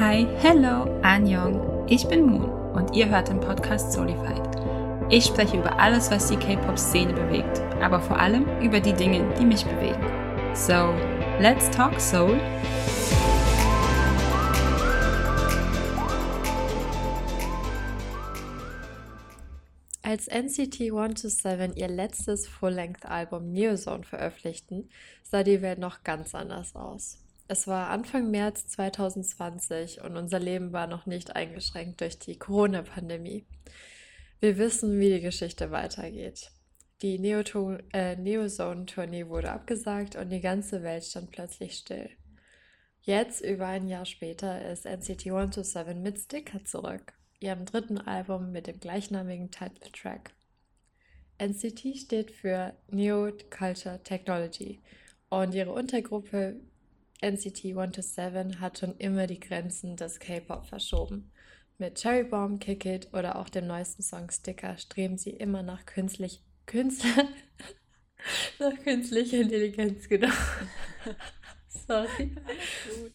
Hi, hello, Annyeong. Ich bin Moon und ihr hört den Podcast Solified. Ich spreche über alles, was die K-Pop-Szene bewegt, aber vor allem über die Dinge, die mich bewegen. So, let's talk Soul. Als NCT 127 ihr letztes Full-Length-Album Neozone veröffentlichten, sah die Welt noch ganz anders aus. Es war Anfang März 2020 und unser Leben war noch nicht eingeschränkt durch die Corona-Pandemie. Wir wissen, wie die Geschichte weitergeht. Die äh, Neozone-Tournee wurde abgesagt und die ganze Welt stand plötzlich still. Jetzt, über ein Jahr später, ist NCT 127 mit Sticker zurück, ihrem dritten Album mit dem gleichnamigen Titeltrack. NCT steht für Neo Culture Technology und ihre Untergruppe NCT 127 hat schon immer die Grenzen des K-Pop verschoben. Mit Cherry Bomb, Kick It oder auch dem neuesten Song Sticker streben sie immer nach künstlich, Künstler, nach künstlicher Intelligenz, genau. Sorry.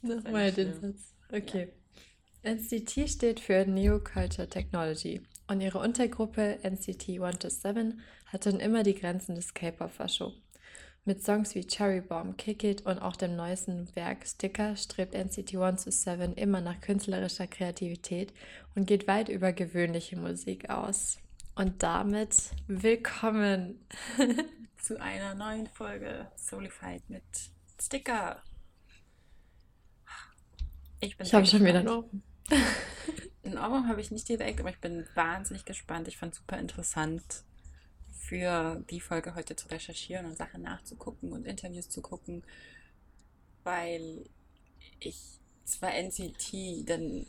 Nochmal den Satz. Okay. Ja. NCT steht für Neo Culture Technology und ihre Untergruppe NCT 127 hat schon immer die Grenzen des K-Pop verschoben. Mit Songs wie Cherry Bomb, Kick It und auch dem neuesten Werk Sticker strebt NCT 127 immer nach künstlerischer Kreativität und geht weit über gewöhnliche Musik aus. Und damit willkommen zu einer neuen Folge Solified mit Sticker. Ich, ich habe schon wieder ein Ohrwurm. Ein Ohrwurm habe ich nicht direkt, aber ich bin wahnsinnig gespannt. Ich fand es super interessant, für die Folge heute zu recherchieren und Sachen nachzugucken und Interviews zu gucken, weil ich zwar NCT dann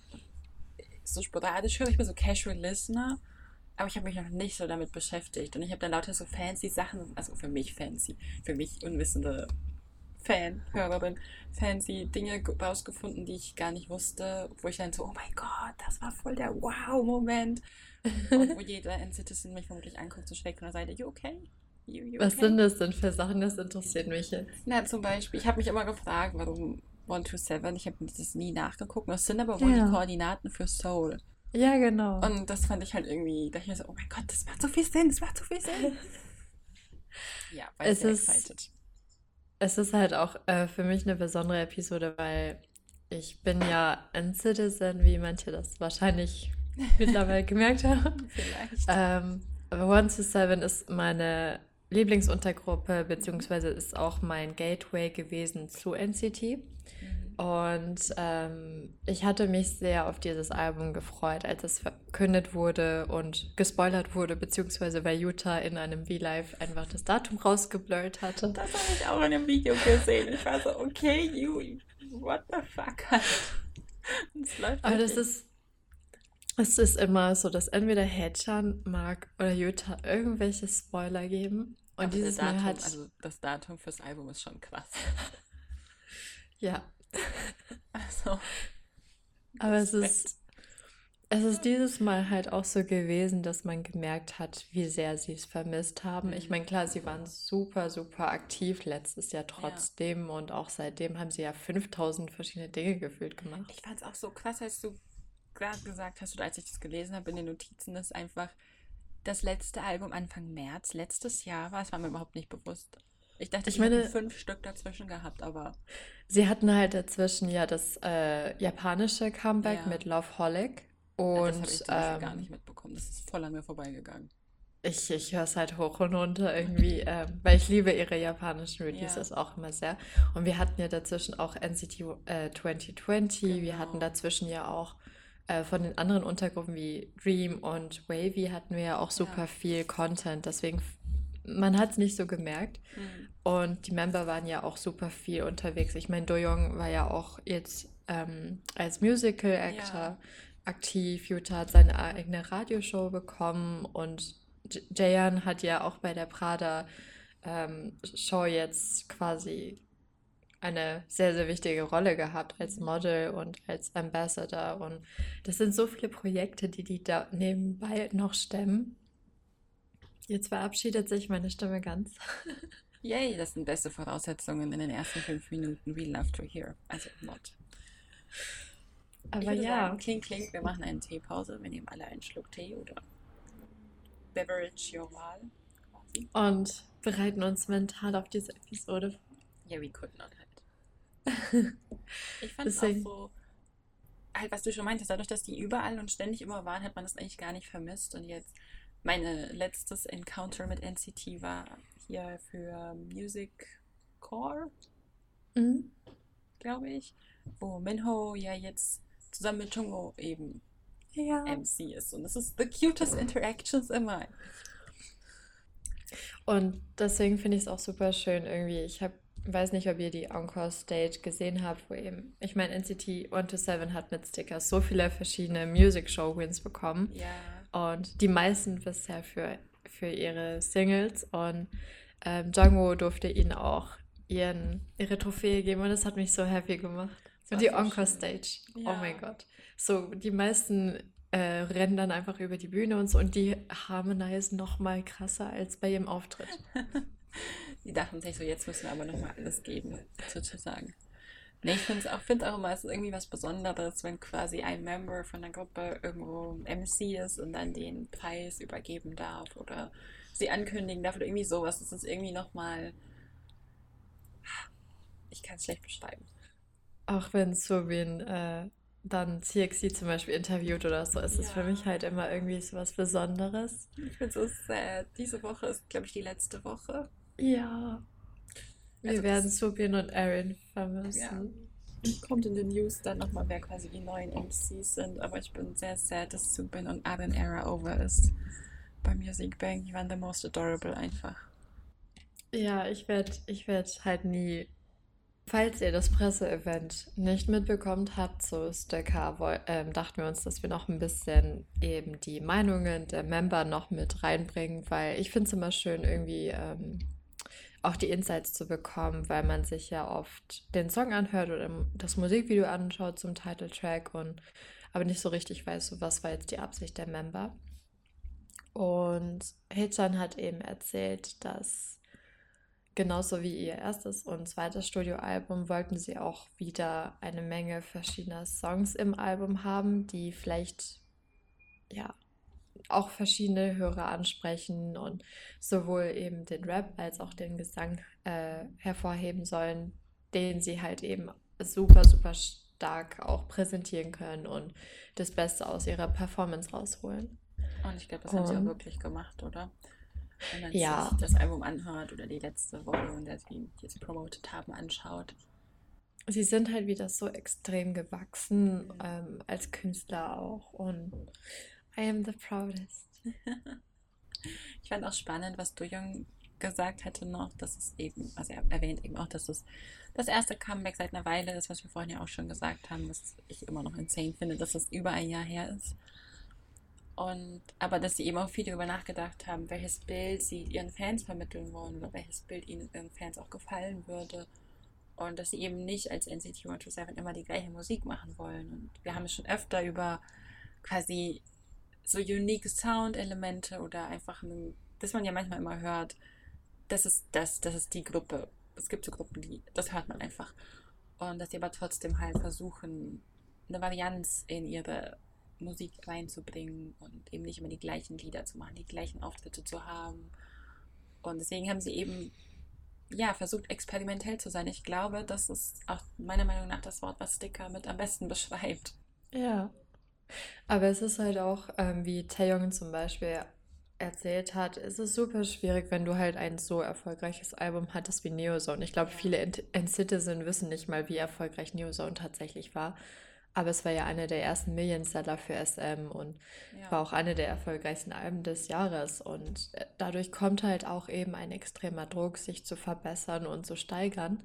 so sporadisch höre, ich bin so Casual Listener, aber ich habe mich noch nicht so damit beschäftigt und ich habe dann lauter so fancy Sachen, also für mich fancy, für mich unwissende Fan, Hörerin, fancy Dinge rausgefunden, die ich gar nicht wusste, wo ich dann so, oh mein Gott, das war voll der Wow-Moment. Und wo jeder N-Citizen mich vermutlich anguckt, so schräg von der Seite, you okay? You, you Was sind das denn für Sachen? Das interessiert mich jetzt. Na, zum Beispiel, ich habe mich immer gefragt, warum 127, ich habe das nie nachgeguckt. Das sind aber wohl ja. die Koordinaten für Soul. Ja, genau. Und das fand ich halt irgendwie, da ich mir so, oh mein Gott, das macht so viel Sinn, das macht so viel Sinn. ja, weil es ist, excited. Es ist halt auch äh, für mich eine besondere Episode, weil ich bin ja ein Citizen, wie manche das wahrscheinlich mittlerweile gemerkt haben. Vielleicht. Ähm, aber One to Seven ist meine Lieblingsuntergruppe, beziehungsweise ist auch mein Gateway gewesen zu NCT. Mhm. Und ähm, ich hatte mich sehr auf dieses Album gefreut, als es verkündet wurde und gespoilert wurde, beziehungsweise bei Utah in einem V-Live einfach das Datum rausgeblurrt hatte. Das habe ich auch in einem Video gesehen. Ich war so, okay, you, what the fuck? Das läuft Aber das ist, es ist immer so, dass entweder Hedjan mag oder Jutta irgendwelche Spoiler geben. Und Aber dieses Datum, Mal hat. Also das Datum fürs Album ist schon krass. ja. Also. Aber es ist. Es ist dieses Mal halt auch so gewesen, dass man gemerkt hat, wie sehr sie es vermisst haben. Ich meine, klar, sie waren super, super aktiv letztes Jahr trotzdem ja. und auch seitdem haben sie ja 5000 verschiedene Dinge gefühlt gemacht. Ich fand es auch so krass, als du gerade gesagt hast oder als ich das gelesen habe in den Notizen, dass einfach das letzte Album Anfang März letztes Jahr war. Das war mir überhaupt nicht bewusst. Ich dachte, ich meine, fünf Stück dazwischen gehabt, aber. Sie hatten halt dazwischen ja das äh, japanische Comeback ja. mit Love Holic. Und, ja, das habe ich ähm, gar nicht mitbekommen. Das ist voll an mir vorbeigegangen. Ich, ich höre es halt hoch und runter irgendwie, äh, weil ich liebe ihre japanischen Releases ja. auch immer sehr. Und wir hatten ja dazwischen auch NCT äh, 2020, genau. wir hatten dazwischen ja auch äh, von den anderen Untergruppen wie Dream und Wavy hatten wir ja auch super ja. viel Content. Deswegen, man hat es nicht so gemerkt. Mhm. Und die Member waren ja auch super viel unterwegs. Ich meine, Doyoung war ja auch jetzt ähm, als Musical-Actor ja. aktiv. Yuta hat seine eigene Radioshow bekommen und Jayan hat ja auch bei der Prada ähm, Show jetzt quasi eine sehr, sehr wichtige Rolle gehabt als Model und als Ambassador. Und das sind so viele Projekte, die die da nebenbei noch stemmen. Jetzt verabschiedet sich meine Stimme ganz. Yay, das sind beste Voraussetzungen in den ersten fünf Minuten. We love to hear. Also not. Aber ja. Sagen, kling, kling, wir machen eine Teepause. Wir nehmen alle einen Schluck Tee oder Beverage your Wahl. Und bereiten uns mental auf diese Episode vor. Ja, we could not. ich fand es auch so, halt, was du schon meintest, dadurch, dass die überall und ständig immer waren, hat man das eigentlich gar nicht vermisst. Und jetzt, meine letztes Encounter mit NCT war hier für Music Core, mhm. glaube ich, wo Minho ja jetzt zusammen mit Jungho eben ja. MC ist. Und das ist the cutest interactions immer. Und deswegen finde ich es auch super schön irgendwie. Ich habe weiß nicht, ob ihr die Encore Stage gesehen habt, wo eben, ich meine, NCT 127 hat mit Stickers so viele verschiedene Music Show Wins bekommen. Ja. Und die meisten bisher für, für ihre Singles. Und ähm, Jungwoo durfte ihnen auch ihren, ihre Trophäe geben und das hat mich so happy gemacht. Und die Encore Stage. Oh ja. Oh mein Gott. So, die meisten äh, rennen dann einfach über die Bühne und so und die harmonisieren noch mal krasser als bei ihrem Auftritt. dachten sich so, jetzt müssen wir aber noch mal alles geben, sozusagen. Nee, ich finde es auch, find's auch immer, es ist irgendwie was Besonderes, wenn quasi ein Member von der Gruppe irgendwo MC ist und dann den Preis übergeben darf oder sie ankündigen darf oder irgendwie sowas. Das ist irgendwie nochmal. Ich kann es schlecht beschreiben. Auch wenn so wen äh, dann CXC zum Beispiel interviewt oder so, ist es für mich halt immer irgendwie so was Besonderes. Ich bin so sad. Diese Woche ist, glaube ich, die letzte Woche. Ja. Wir also werden Subin und Aaron vermissen. Ja. Kommt in den News dann nochmal, wer quasi die neuen MCs sind. Aber ich bin sehr sad, dass Subin und Aaron Era over ist bei Music Bank. Die waren the most adorable einfach. Ja, ich werde ich werd halt nie. Falls ihr das Presseevent nicht mitbekommt habt, so Sticker, ähm, dachten wir uns, dass wir noch ein bisschen eben die Meinungen der Member noch mit reinbringen, weil ich finde es immer schön, irgendwie ähm, auch die Insights zu bekommen, weil man sich ja oft den Song anhört oder das Musikvideo anschaut zum Titeltrack und aber nicht so richtig weiß, was war jetzt die Absicht der Member. Und Hichan hat eben erzählt, dass genauso wie ihr erstes und zweites Studioalbum wollten sie auch wieder eine Menge verschiedener Songs im Album haben, die vielleicht ja auch verschiedene Hörer ansprechen und sowohl eben den Rap als auch den Gesang äh, hervorheben sollen, den sie halt eben super, super stark auch präsentieren können und das Beste aus ihrer Performance rausholen. Und ich glaube, das haben sie auch wirklich gemacht, oder? Wenn man ja. sich das Album anhört oder die letzte Volume, der sie jetzt promoted haben, anschaut. Sie sind halt wieder so extrem gewachsen, ähm, als Künstler auch. Und I am the proudest. ich fand auch spannend, was Du gesagt hatte noch, dass es eben, also er erwähnt eben auch, dass es das erste Comeback seit einer Weile ist, was wir vorhin ja auch schon gesagt haben, was ich immer noch insane finde, dass es über ein Jahr her ist. Und, aber dass sie eben auch viel darüber nachgedacht haben, welches Bild sie ihren Fans vermitteln wollen oder welches Bild ihnen ihren Fans auch gefallen würde. Und dass sie eben nicht als NCT 127 immer die gleiche Musik machen wollen. Und wir haben es schon öfter über quasi so unique Sound-Elemente oder einfach, ein, dass man ja manchmal immer hört, das ist das, das ist die Gruppe. Es gibt so Gruppen, die, das hört man einfach. Und dass sie aber trotzdem halt versuchen, eine Varianz in ihre Musik reinzubringen und eben nicht immer die gleichen Lieder zu machen, die gleichen Auftritte zu haben. Und deswegen haben sie eben ja, versucht, experimentell zu sein. Ich glaube, das ist auch meiner Meinung nach das Wort, was Sticker mit am besten beschreibt. Ja. Aber es ist halt auch, ähm, wie Taeyong zum Beispiel erzählt hat, es ist super schwierig, wenn du halt ein so erfolgreiches Album hattest wie Neozone. Ich glaube, viele in Citizen wissen nicht mal, wie erfolgreich Neozone tatsächlich war. Aber es war ja einer der ersten Million-Seller für SM und ja. war auch eine der erfolgreichsten Alben des Jahres. Und äh, dadurch kommt halt auch eben ein extremer Druck, sich zu verbessern und zu steigern.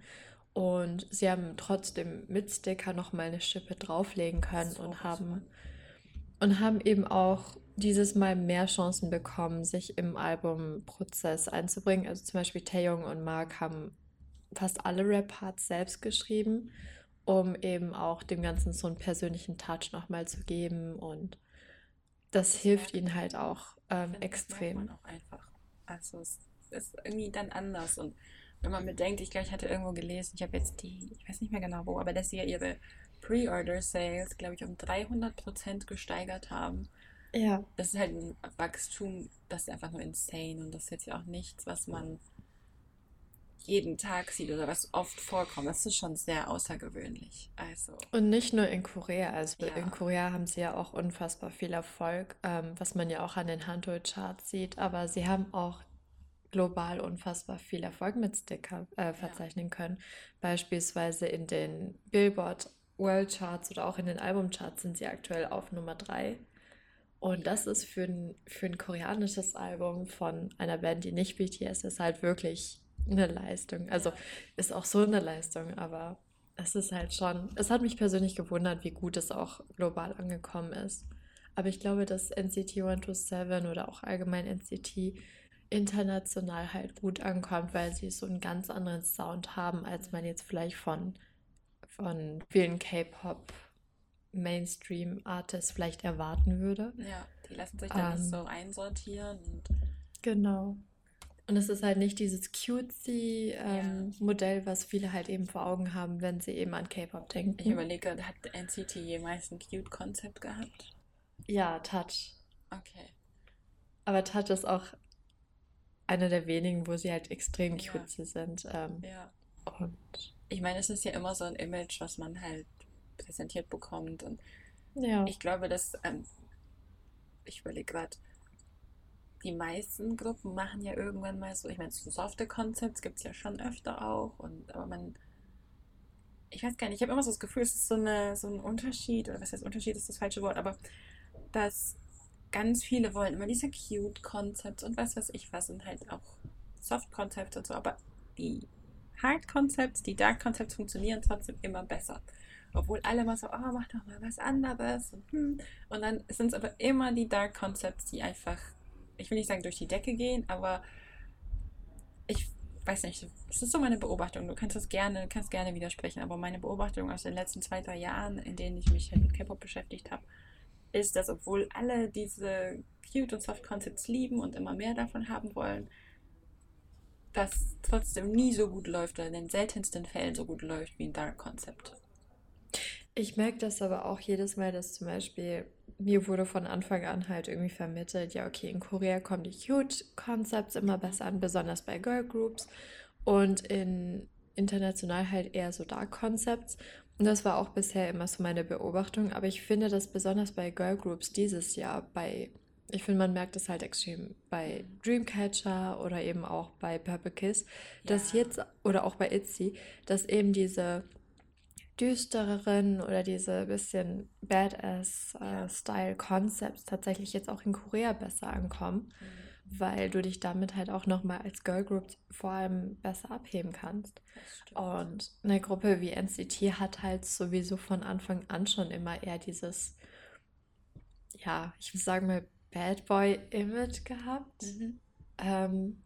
Und sie haben trotzdem mit Sticker nochmal eine Schippe drauflegen können so und haben, und haben eben auch dieses Mal mehr Chancen bekommen, sich im Albumprozess einzubringen. Also zum Beispiel Taeyong und Mark haben fast alle Rap-Parts selbst geschrieben um eben auch dem Ganzen so einen persönlichen Touch nochmal zu geben und das, hilft ihnen halt auch ähm, extrem. Auch einfach. Also es ist irgendwie dann anders und wenn man bedenkt, ich glaube, ich hatte irgendwo gelesen, ich habe jetzt die, ich weiß nicht mehr genau wo, aber dass sie ja ihre Pre-Order-Sales, glaube ich, um 300% gesteigert haben. Ja. Das ist halt ein Wachstum, das ist einfach nur insane und das ist jetzt ja auch nichts, was man jeden Tag sieht oder was oft vorkommt. Das ist schon sehr außergewöhnlich. Also. Und nicht nur in Korea. Also Ja. in Korea haben sie ja auch unfassbar viel Erfolg, ähm, was man ja auch an den Handel-Charts sieht. Aber sie haben auch global unfassbar viel Erfolg mit Sticker äh, verzeichnen können. Beispielsweise in den Billboard World Charts oder auch in den Albumcharts sind sie aktuell auf Nummer 3. Und das ist für ein, für ein koreanisches Album von einer Band, die nicht BTS ist, halt wirklich eine Leistung. Also ist auch so eine Leistung, aber es ist halt schon, es hat mich persönlich gewundert, wie gut es auch global angekommen ist. Aber ich glaube, dass NCT 127 oder auch allgemein NCT international halt gut ankommt, weil sie so einen ganz anderen Sound haben, als man jetzt vielleicht von, von vielen K-Pop Mainstream-Artists vielleicht erwarten würde. Ja, die lassen sich dann Ähm, so einsortieren und Genau. Und es ist halt nicht dieses cutesy ähm, Ja. Modell, was viele halt eben vor Augen haben, wenn sie eben an K-Pop ich denken. überlege, hat NCT jemals ein Cute-Konzept gehabt? Ja, Touch. Okay. Aber Touch ist auch einer der wenigen, wo sie halt extrem Ja. cutesy sind. Ähm, Ja. und Ich meine, es ist ja immer so ein Image, was man halt präsentiert bekommt und ja, ich glaube, dass, ähm, ich überlege gerade, die meisten Gruppen machen ja irgendwann mal so, ich meine, so softe Concepts gibt es ja schon öfter auch und aber man, ich weiß gar nicht, ich habe immer so das Gefühl, es ist so eine, so ein Unterschied, oder was heißt Unterschied ist das falsche Wort, aber dass ganz viele wollen immer diese cute Concepts und was weiß ich was und halt auch Soft Concepts und so, aber die Hard Concepts, die Dark Concepts funktionieren trotzdem immer besser. Obwohl alle mal so, oh, mach doch mal was anderes. Und, hm. und dann sind es aber immer die Dark Concepts, die einfach, ich will nicht sagen durch die Decke gehen, aber ich weiß nicht, es ist so meine Beobachtung. Du kannst das gerne, kannst gerne widersprechen, aber meine Beobachtung aus den letzten zwei, drei Jahren, in denen ich mich halt mit K-Pop beschäftigt habe, ist, dass obwohl alle diese Cute und Soft Concepts lieben und immer mehr davon haben wollen, das trotzdem nie so gut läuft oder in den seltensten Fällen so gut läuft wie ein Dark Concept. ich merke das aber auch jedes Mal, dass zum Beispiel mir wurde von Anfang an halt irgendwie vermittelt, ja, okay, in Korea kommen die Cute-Concepts immer besser an, besonders bei Girl Groups und in international halt eher so Dark Concepts. Und das war auch bisher immer so meine Beobachtung, aber ich finde, dass besonders bei Girl Groups dieses Jahr bei, ich finde, man merkt es halt extrem bei Dreamcatcher oder eben auch bei Purple Kiss, dass Ja. jetzt, oder auch bei ITZY, dass eben diese düstereren oder diese bisschen. Badass-Style-Concepts tatsächlich jetzt auch in Korea besser ankommen, Mhm. weil du dich damit halt auch nochmal als Girl Group vor allem besser abheben kannst. Und eine Gruppe wie NCT hat halt sowieso von Anfang an schon immer eher dieses, ja, ich würde sagen mal Bad Boy-Image gehabt. Mhm. Ähm,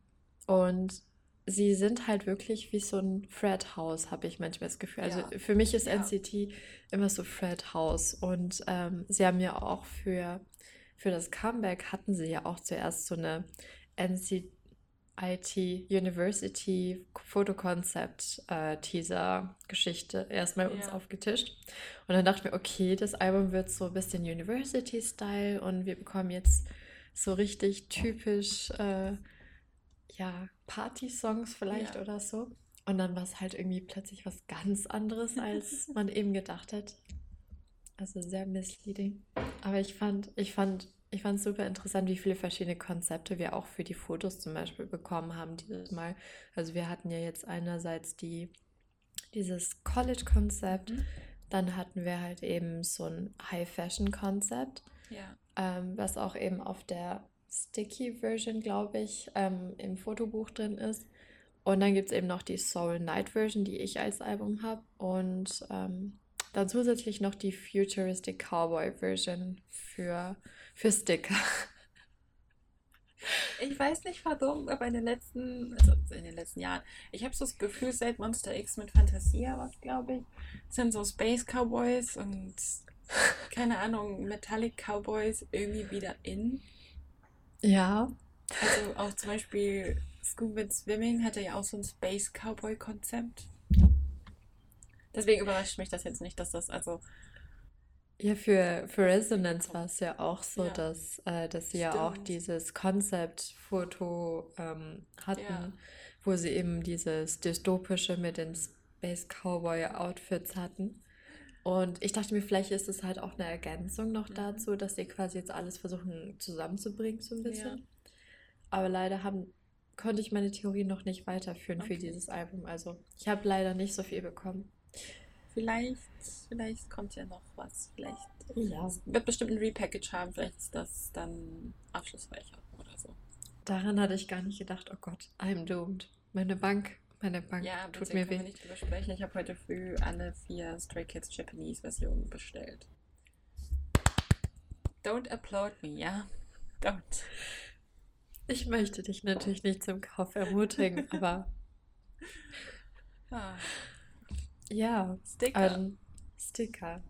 und sie sind halt wirklich wie so ein Fred House, habe ich manchmal das Gefühl. Also Ja. für mich ist Ja. NCT immer so Fred House. Und ähm, sie haben ja auch für, für das Comeback hatten sie ja auch zuerst so eine NCT University Fotokonzept äh, Teaser Geschichte erstmal uns Ja. aufgetischt. Und dann dachten wir, okay, das Album wird so ein bisschen University Style und wir bekommen jetzt so richtig typisch äh, ja, Party-Songs vielleicht Ja. oder so. Und dann war es halt irgendwie plötzlich was ganz anderes, als man eben gedacht hat. Also sehr misleading. Aber ich fand, ich fand, ich fand es super interessant, wie viele verschiedene Konzepte wir auch für die Fotos zum Beispiel bekommen haben dieses Mal. Also wir hatten ja jetzt einerseits die, dieses College-Konzept, Mhm. dann hatten wir halt eben so ein High-Fashion-Konzept Ja. ähm, was auch eben auf der Sticky-Version, glaube ich, ähm, im Fotobuch drin ist. Und dann gibt es eben noch die Soul Night Version, die ich als Album habe. Und ähm, dann zusätzlich noch die Futuristic Cowboy Version für, für Sticker. Ich weiß nicht warum, aber in den letzten, also in den letzten Jahren, ich habe so das Gefühl, seit Monster X mit Fantasia was, glaube ich, sind so Space Cowboys und keine Ahnung, Metallic Cowboys irgendwie wieder in. Ja, Also auch zum Beispiel Scuba Swimming hatte ja auch so ein Space Cowboy Konzept. Deswegen überrascht mich das jetzt nicht, dass das also. Ja, für, für Resonance war es ja auch so, ja. dass, äh, dass sie Stimmt. ja auch dieses Konzeptfoto ähm, hatten, ja. wo sie eben dieses dystopische mit den Space Cowboy Outfits hatten. Und ich dachte mir, vielleicht ist es halt auch eine Ergänzung noch mhm. dazu, dass sie quasi jetzt alles versuchen zusammenzubringen, so ein bisschen. Ja. Aber leider haben, konnte ich meine Theorie noch nicht weiterführen okay. für dieses Album. Also ich habe leider nicht so viel bekommen. Vielleicht, vielleicht kommt ja noch was. Vielleicht ja. wird bestimmt ein Repackage haben. Vielleicht ist das dann aufschlussreicher oder so. Daran hatte ich gar nicht gedacht. Oh Gott, I'm doomed. Meine Bank meine Bank ja, tut mir weh. nicht drüber sprechen. Ich habe heute früh alle vier Stray Kids Japanese Versionen bestellt. Don't applaud me, ja? Don't. Ich möchte dich natürlich nicht zum Kauf ermutigen, aber. ah. Ja. Sticker. Ähm, Sticker.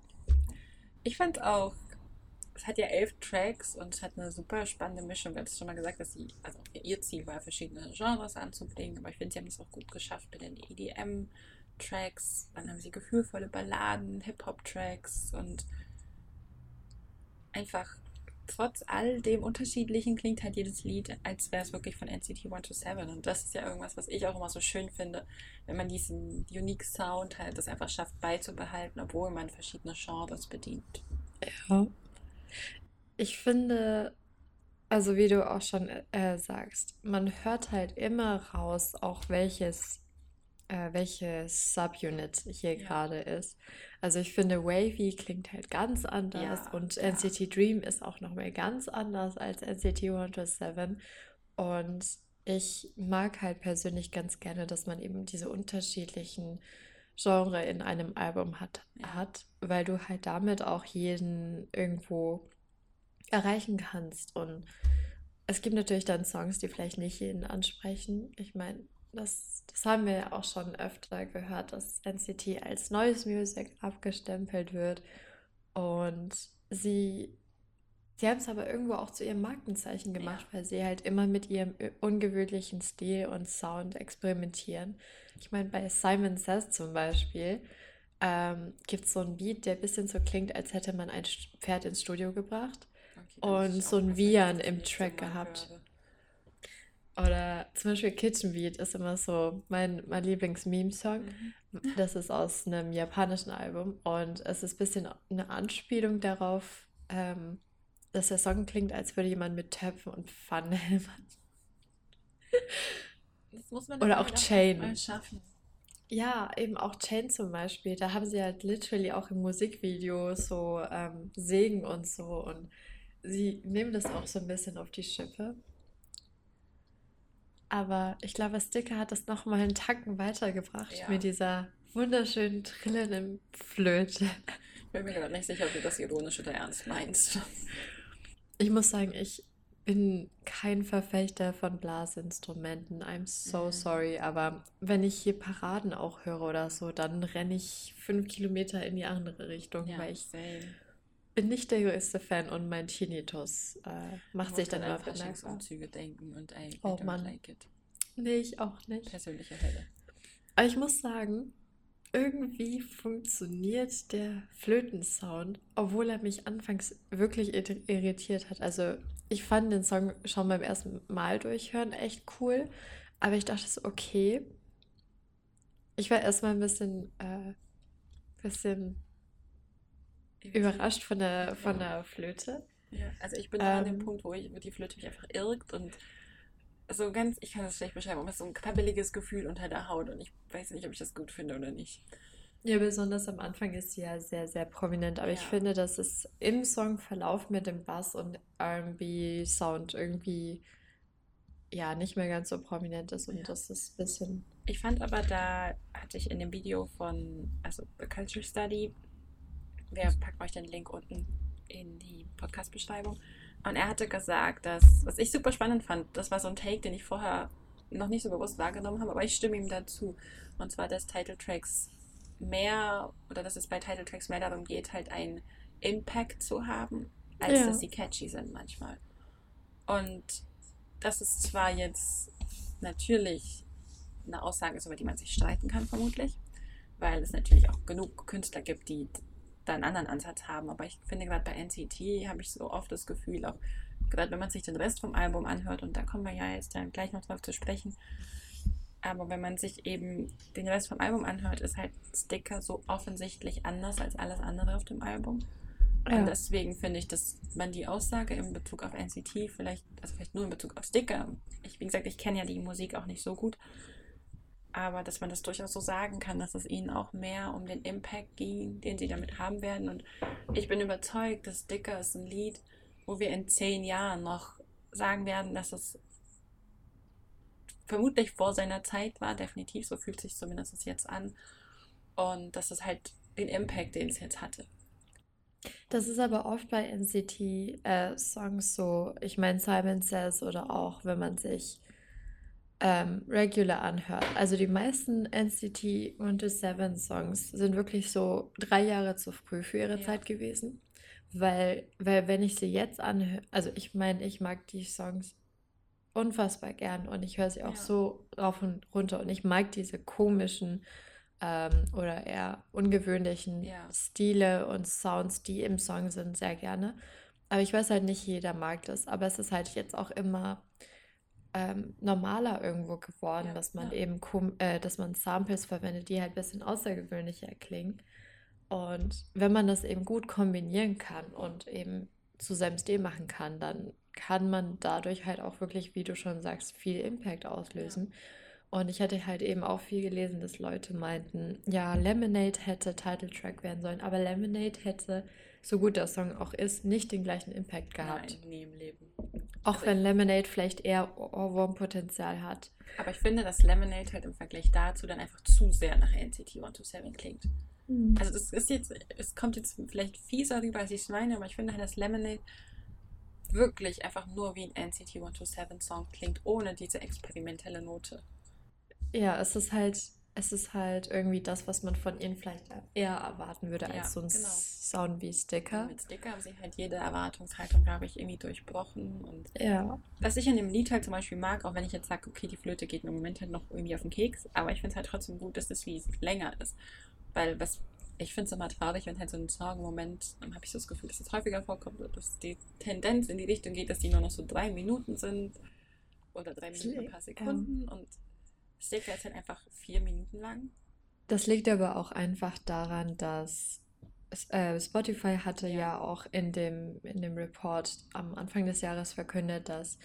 Ich fand auch es hat ja elf Tracks und es hat eine super spannende Mischung. Wir haben es schon mal gesagt, dass sie, also ihr Ziel war, verschiedene Genres anzubringen, aber ich finde, sie haben es auch gut geschafft mit den EDM-Tracks. Dann haben sie gefühlvolle Balladen, Hip-Hop-Tracks und einfach trotz all dem Unterschiedlichen klingt halt jedes Lied, als wäre es wirklich von NCT 127. Und das ist ja irgendwas, was ich auch immer so schön finde, wenn man diesen unique Sound halt das einfach schafft beizubehalten, obwohl man verschiedene Genres bedient. Ja, ich finde, also wie du auch schon äh, sagst, man hört halt immer raus, auch welches, äh, welches Subunit hier ja. gerade ist. Also ich finde, Wavy klingt halt ganz anders ja, und ja. NCT Dream ist auch nochmal ganz anders als NCT 127. Und ich mag halt persönlich ganz gerne, dass man eben diese unterschiedlichen Genre in einem Album hat, hat, weil du halt damit auch jeden irgendwo erreichen kannst. Und es gibt natürlich dann Songs, die vielleicht nicht jeden ansprechen. Ich meine, das, das haben wir ja auch schon öfter gehört, dass NCT als neues Music abgestempelt wird. Und sie, sie haben es aber irgendwo auch zu ihrem Markenzeichen gemacht, ja. weil sie halt immer mit ihrem ungewöhnlichen Stil und Sound experimentieren. Ich meine, bei Simon Says zum Beispiel ähm, gibt es so ein Beat, der ein bisschen so klingt, als hätte man ein Pferd ins Studio gebracht und so ein Vian im Track gehabt. Oder zum Beispiel Kitchen Beat ist immer so mein, mein Lieblings-Meme-Song. Mhm. Das ist aus einem japanischen Album und es ist ein bisschen eine Anspielung darauf, ähm, dass der Song klingt, als würde jemand mit Töpfen und Pfannen hämmern. Oder auch Chain. Ja, eben auch Chain zum Beispiel. Da haben sie halt literally auch im Musikvideo so ähm, Segen und so und sie nehmen das auch so ein bisschen auf die Schippe. Aber ich glaube, Sticker hat das nochmal einen Tacken weitergebracht ja. mit dieser wunderschönen trillenden Flöte. Ich bin mir gerade nicht sicher, ob du das ironisch oder ernst meinst. Ich muss sagen, ich bin kein Verfechter von Blasinstrumenten. I'm so mhm. sorry. Aber wenn ich hier Paraden auch höre oder so, dann renne ich fünf Kilometer in die andere Richtung, ja, weil ich same bin nicht der größte Fan und mein Tinnitus äh, macht sich dann immer bemerkbar. Züge denken und I, I oh, Mann. like it. Nee, ich auch nicht. Persönliche Hölle. Aber ich muss sagen, irgendwie funktioniert der Flötensound, obwohl er mich anfangs wirklich irritiert hat. Also ich fand den Song schon beim ersten Mal durchhören echt cool, aber ich dachte so, okay. Ich war erstmal ein bisschen, äh, bisschen überrascht von der, von der Flöte. Ja, also ich bin ähm, an dem Punkt, wo, ich, wo die Flöte mich einfach irrt und so ganz, ich kann das schlecht beschreiben, aber so ein krabbeliges Gefühl unter der Haut und ich weiß nicht, ob ich das gut finde oder nicht. Ja, besonders am Anfang ist sie ja sehr, sehr prominent, aber ja. ich finde, dass es im Songverlauf mit dem Bass und RB-Sound irgendwie ja nicht mehr ganz so prominent ist und ja. das ist ein bisschen. Ich fand aber, da hatte ich in dem Video von, also The Culture Study, wir packen euch den Link unten in die Podcast-Beschreibung. Und er hatte gesagt, dass, was ich super spannend fand, das war so ein Take, den ich vorher noch nicht so bewusst wahrgenommen habe, aber ich stimme ihm dazu. Und zwar, dass Title Tracks mehr, oder dass es bei Title Tracks mehr darum geht, halt einen Impact zu haben, als ja. dass sie catchy sind manchmal. Und das ist zwar jetzt natürlich eine Aussage, über die man sich streiten kann, vermutlich. weil es natürlich auch genug Künstler gibt, die da einen anderen Ansatz haben. Aber ich finde gerade bei NCT habe ich so oft das Gefühl, auch gerade wenn man sich den Rest vom Album anhört, und da kommen wir ja jetzt dann gleich noch drauf zu sprechen, aber wenn man sich eben den Rest vom Album anhört, ist halt Sticker so offensichtlich anders als alles andere auf dem Album. Ja. Und deswegen finde ich, dass man die Aussage in Bezug auf NCT vielleicht, also vielleicht nur in Bezug auf Sticker, ich, wie gesagt, ich kenne ja die Musik auch nicht so gut, aber dass man das durchaus so sagen kann, dass es ihnen auch mehr um den Impact ging, den sie damit haben werden. Und ich bin überzeugt, dass Sticker ist ein Lied, wo wir in zehn Jahren noch sagen werden, dass es vermutlich vor seiner Zeit war, definitiv, so fühlt sich zumindest jetzt an. Und dass es halt den Impact, den es jetzt hatte. Das ist aber oft bei NCT-Songs äh, so. Ich meine, Simon Says oder auch, wenn man sich ähm, regular anhört. Also die meisten NCT 127 Songs sind wirklich so drei Jahre zu früh für ihre ja. Zeit gewesen. Weil, weil wenn ich sie jetzt anhöre, also ich meine, ich mag die Songs unfassbar gern und ich höre sie auch ja. so rauf und runter und ich mag diese komischen ähm, oder eher ungewöhnlichen ja. Stile und Sounds, die im Song sind, sehr gerne. Aber ich weiß halt nicht, jeder mag das. Aber es ist halt jetzt auch immer ähm, normaler irgendwo geworden, ja, dass man ja. eben äh, dass man Samples verwendet, die halt ein bisschen außergewöhnlicher klingen. Und wenn man das eben gut kombinieren kann und eben zu seinem Stil machen kann, dann kann man dadurch halt auch wirklich, wie du schon sagst, viel Impact auslösen. Ja. Und ich hatte halt eben auch viel gelesen, dass Leute meinten, ja, Lemonade hätte Title Track werden sollen, aber Lemonade hätte, so gut der Song auch ist, nicht den gleichen Impact gehabt. Nein, nie im Leben. Auch wenn Lemonade vielleicht eher Ohrwurm-Potenzial hat. Aber ich finde, dass Lemonade halt im Vergleich dazu dann einfach zu sehr nach NCT 127 klingt. Mhm. Also das ist jetzt, es kommt jetzt vielleicht fieser rüber, als ich es meine, aber ich finde halt, dass Lemonade wirklich einfach nur wie ein NCT 127 Song klingt, ohne diese experimentelle Note. Ja, es ist halt es ist halt irgendwie das, was man von ihnen vielleicht eher erwarten würde, als ja, so ein genau. Sound wie Sticker. Mit Sticker haben sie halt jede Erwartungshaltung, glaube ich, irgendwie durchbrochen. Und ja. was ich an dem Lied halt zum Beispiel mag, auch wenn ich jetzt sage, okay, die Flöte geht im Moment halt noch irgendwie auf den Keks, aber ich finde es halt trotzdem gut, dass das Lied länger ist. Weil was ich finde es immer traurig, wenn halt so ein Song im Moment, dann habe ich so das Gefühl, dass es häufiger vorkommt, dass die Tendenz in die Richtung geht, dass die nur noch so drei Minuten sind oder drei Minuten ein paar Sekunden und Sticker ist halt einfach vier Minuten lang. Das liegt aber auch einfach daran, dass äh, Spotify hatte ja. ja. auch in dem, in dem Report am Anfang des Jahres verkündet, dass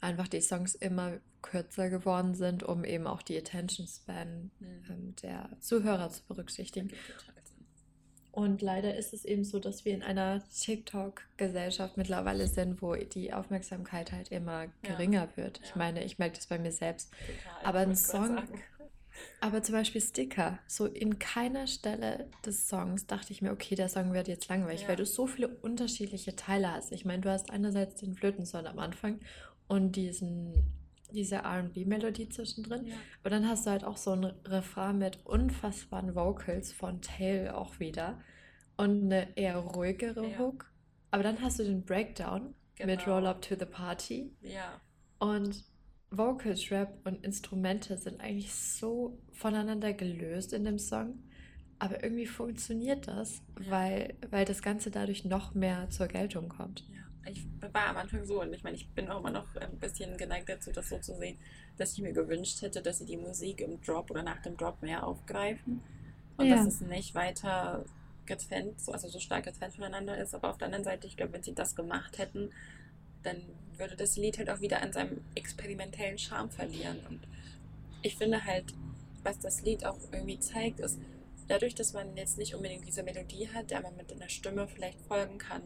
einfach die Songs immer kürzer geworden sind, um eben auch die Attention Span mhm. ähm, der Zuhörer zu berücksichtigen. Und leider ist es eben so, dass wir in einer TikTok-Gesellschaft mittlerweile sind, wo die Aufmerksamkeit halt immer geringer ja. wird. Ich ja. meine, ich merke das bei mir selbst. Total, aber ein Song, aber zum Beispiel Sticker, so in keiner Stelle des Songs dachte ich mir, okay, der Song wird jetzt langweilig, ja. weil du so viele unterschiedliche Teile hast. Ich meine, du hast einerseits den Flötensound am Anfang und diesen diese RB-Melodie zwischendrin. Ja. Aber dann hast du halt auch so ein Refrain mit unfassbaren Vocals von Tail auch wieder. Und eine eher ruhigere ja. Hook. Aber dann hast du den Breakdown genau. mit Roll Up to the Party. Ja. Und Vocals, Rap und Instrumente sind eigentlich so voneinander gelöst in dem Song. Aber irgendwie funktioniert das, ja. weil, weil das Ganze dadurch noch mehr zur Geltung kommt. Ja ich war am Anfang so und ich meine, ich bin auch immer noch ein bisschen geneigt dazu, das so zu sehen, dass ich mir gewünscht hätte, dass sie die Musik im Drop oder nach dem Drop mehr aufgreifen und ja. dass es nicht weiter getrennt, also so stark getrennt voneinander ist. Aber auf der anderen Seite, ich glaube, wenn sie das gemacht hätten, dann würde das Lied halt auch wieder an seinem experimentellen Charme verlieren. Und ich finde halt, was das Lied auch irgendwie zeigt, ist, dadurch, dass man jetzt nicht unbedingt diese Melodie hat, der man mit einer Stimme vielleicht folgen kann,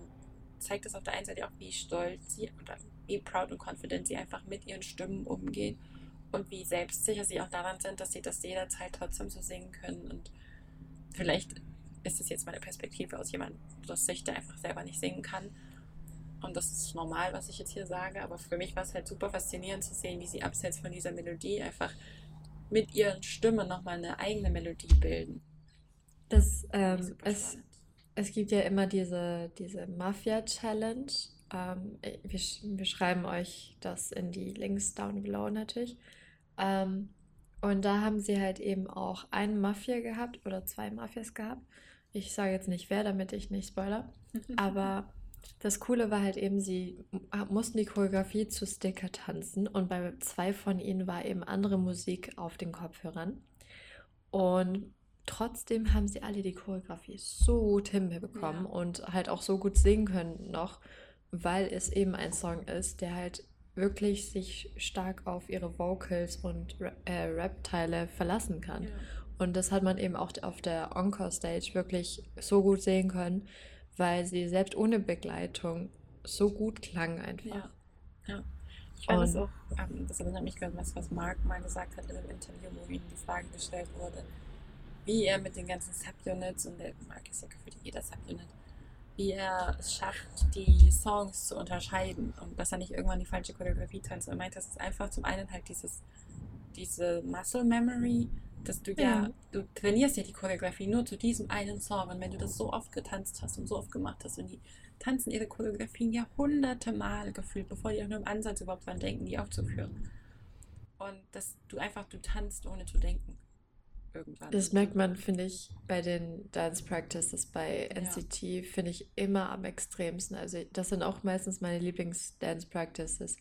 zeigt es auf der einen Seite auch, wie stolz sie oder wie proud und confident sie einfach mit ihren Stimmen umgehen und wie selbstsicher sie auch daran sind, dass sie das jederzeit trotzdem so singen können. Und vielleicht ist es jetzt meine Perspektive aus jemandem, aus Sicht, der einfach selber nicht singen kann. Und das ist normal, was ich jetzt hier sage, aber für mich war es halt super faszinierend zu sehen, wie sie abseits von dieser Melodie einfach mit ihren Stimmen nochmal eine eigene Melodie bilden. Das ähm, ist es gibt ja immer diese, diese Mafia-Challenge. Ähm, wir, wir schreiben euch das in die Links down below natürlich. Ähm, Und da haben sie halt eben auch einen Mafia gehabt oder zwei Mafias gehabt. Ich sage jetzt nicht wer, damit ich nicht spoiler. Aber das Coole war halt eben, sie mussten die Choreografie zu Sticker tanzen und bei zwei von ihnen war eben andere Musik auf den Kopfhörern. Und trotzdem haben sie alle die Choreografie so gut hinbekommen ja. und halt auch so gut singen können noch, weil es eben ein Song ist, der halt wirklich sich stark auf ihre Vocals und äh, Rap-Teile verlassen kann. Ja. Und das hat man eben auch auf der Encore-Stage wirklich so gut sehen können, weil sie selbst ohne Begleitung so gut klang einfach. Ja, ja. Ich fand das auch, ähm, das erinnert mich gerade was, was Mark mal gesagt hat in einem Interview, wo ihm die Frage gestellt wurde, wie er mit den ganzen Subunits, und der Mark ist ja gefühlt jeder Subunit, wie er es schafft, die Songs zu unterscheiden und dass er nicht irgendwann die falsche Choreografie tanzt. Er meint, das ist einfach zum einen halt dieses, diese Muscle Memory, dass du ja, ja, du trainierst ja die Choreografie nur zu diesem einen Song und wenn du das so oft getanzt hast und so oft gemacht hast und die tanzen ihre Choreografien ja hunderte Mal gefühlt, bevor die auch nur im Ansatz überhaupt dran denken, die aufzuführen. Und dass du einfach, du tanzt ohne zu denken. Irgendwann. Das merkt man, finde ich, bei den Dance Practices bei NCT, ja. finde ich immer am extremsten. Also das sind auch meistens meine Lieblings-Dance Practices,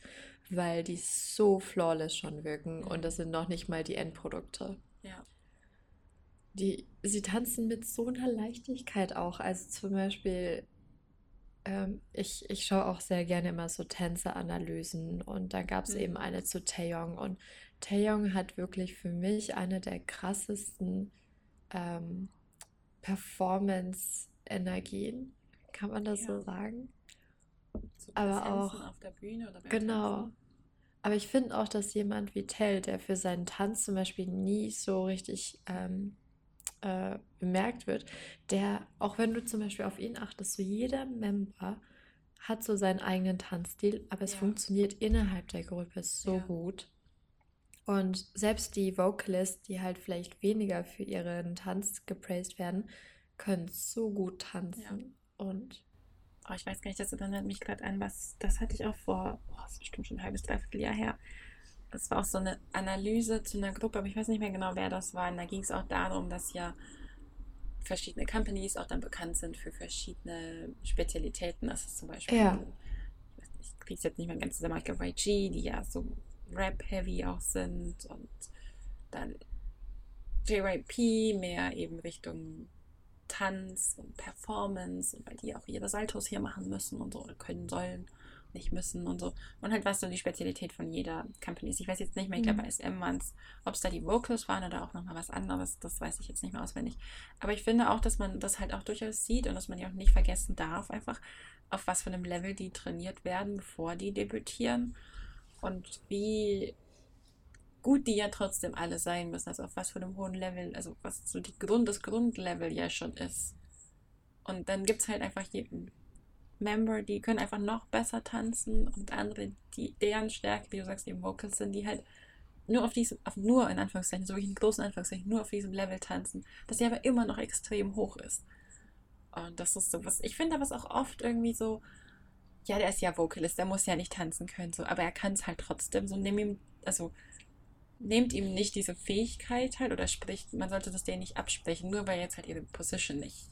weil die so flawless schon wirken und das sind noch nicht mal die Endprodukte. Ja. Die, sie tanzen mit so einer Leichtigkeit auch. Also zum Beispiel, ähm, ich, ich schaue auch sehr gerne immer so Tänze-Analysen und da gab es mhm. eben eine zu Taeyong und Taeyong hat wirklich für mich eine der krassesten ähm, Performance-Energien. Kann man das ja. so sagen? So Aber auch auf der Bühne oder genau. Tanzen? Aber ich finde auch, dass jemand wie Tell, der für seinen Tanz zum Beispiel nie so richtig ähm, äh, bemerkt wird, der, auch wenn du zum Beispiel auf ihn achtest, so jeder Member hat so seinen eigenen Tanzstil, aber es ja. funktioniert innerhalb der Gruppe so ja. gut. Und selbst die Vocalists, die halt vielleicht weniger für ihren Tanz gepraised werden, können so gut tanzen. Ja. Und oh, ich weiß gar nicht, das erinnert mich gerade an was, das hatte ich auch vor, oh, das ist bestimmt schon ein halbes, dreiviertel Jahr her. Das war auch so eine Analyse zu einer Gruppe, aber ich weiß nicht mehr genau, wer das war. Und da ging es auch darum, dass ja verschiedene Companies auch dann bekannt sind für verschiedene Spezialitäten. Das ist zum Beispiel, ja. ich kriege es jetzt nicht mehr ganz zusammen, ich glaube YG, die ja so Rap-heavy auch sind und dann JYP mehr eben Richtung Tanz und Performance und weil die auch ihre Saltos hier machen müssen und so oder können sollen, nicht müssen und so. Und halt was so die Spezialität von jeder Company ist. Ich weiß jetzt nicht mehr, ich glaube bei SM waren es, ob es da die Vocals waren oder auch nochmal was anderes, das weiß ich jetzt nicht mehr auswendig. Aber ich finde auch, dass man das halt auch durchaus sieht und dass man ja auch nicht vergessen darf, einfach auf was für einem Level die trainiert werden, bevor die debütieren und wie gut die ja trotzdem alle sein müssen, also auf was für einem hohen Level, also was so die Grund, das Grundlevel ja schon ist. Und dann gibt es halt einfach jeden Member, die können einfach noch besser tanzen und andere, die deren Stärke, wie du sagst, eben Vocals sind, die halt nur auf diesem, auf nur in Anführungszeichen, so wirklich in großen Anführungszeichen, nur auf diesem Level tanzen, dass sie aber immer noch extrem hoch ist. Und das ist so was, ich finde was auch oft irgendwie so, ja, der ist ja Vocalist, der muss ja nicht tanzen können, so, aber er kann es halt trotzdem, so nimm ihm, also nehmt ihm nicht diese Fähigkeit halt oder spricht, man sollte das denen nicht absprechen, nur weil jetzt halt ihre Position nicht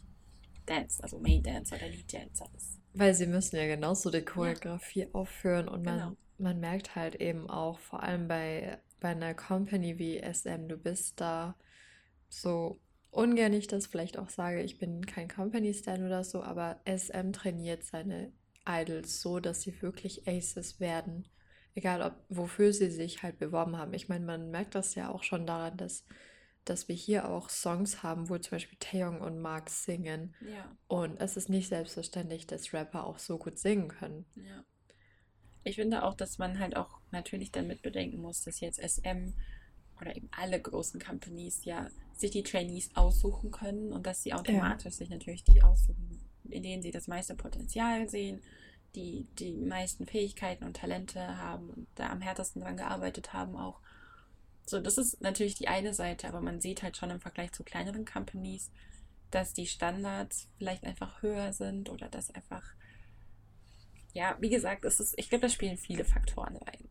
Dance, also Main Dancer oder Lead Dancer ist. Weil sie müssen ja genauso die Choreografie ja. aufführen und man, genau. man merkt halt eben auch, vor allem bei, bei einer Company wie SM, du bist da so ungern ich das vielleicht auch sage, ich bin kein Company-Stan oder so, aber SM trainiert seine Idols so, dass sie wirklich Aces werden. Egal, ob, wofür sie sich halt beworben haben. Ich meine, man merkt das ja auch schon daran, dass, dass wir hier auch Songs haben, wo zum Beispiel Taeyong und Mark singen. Ja. Und es ist nicht selbstverständlich, dass Rapper auch so gut singen können. Ja. Ich finde auch, dass man halt auch natürlich damit bedenken muss, dass jetzt SM oder eben alle großen Companies ja sich die Trainees aussuchen können und dass sie automatisch ja. sich natürlich die aussuchen, in denen sie das meiste Potenzial sehen die die meisten Fähigkeiten und Talente haben und da am härtesten dran gearbeitet haben auch. So, das ist natürlich die eine Seite, aber man sieht halt schon im Vergleich zu kleineren Companies, dass die Standards vielleicht einfach höher sind oder dass einfach, ja, wie gesagt, es ist, ich glaube, da spielen viele Faktoren rein.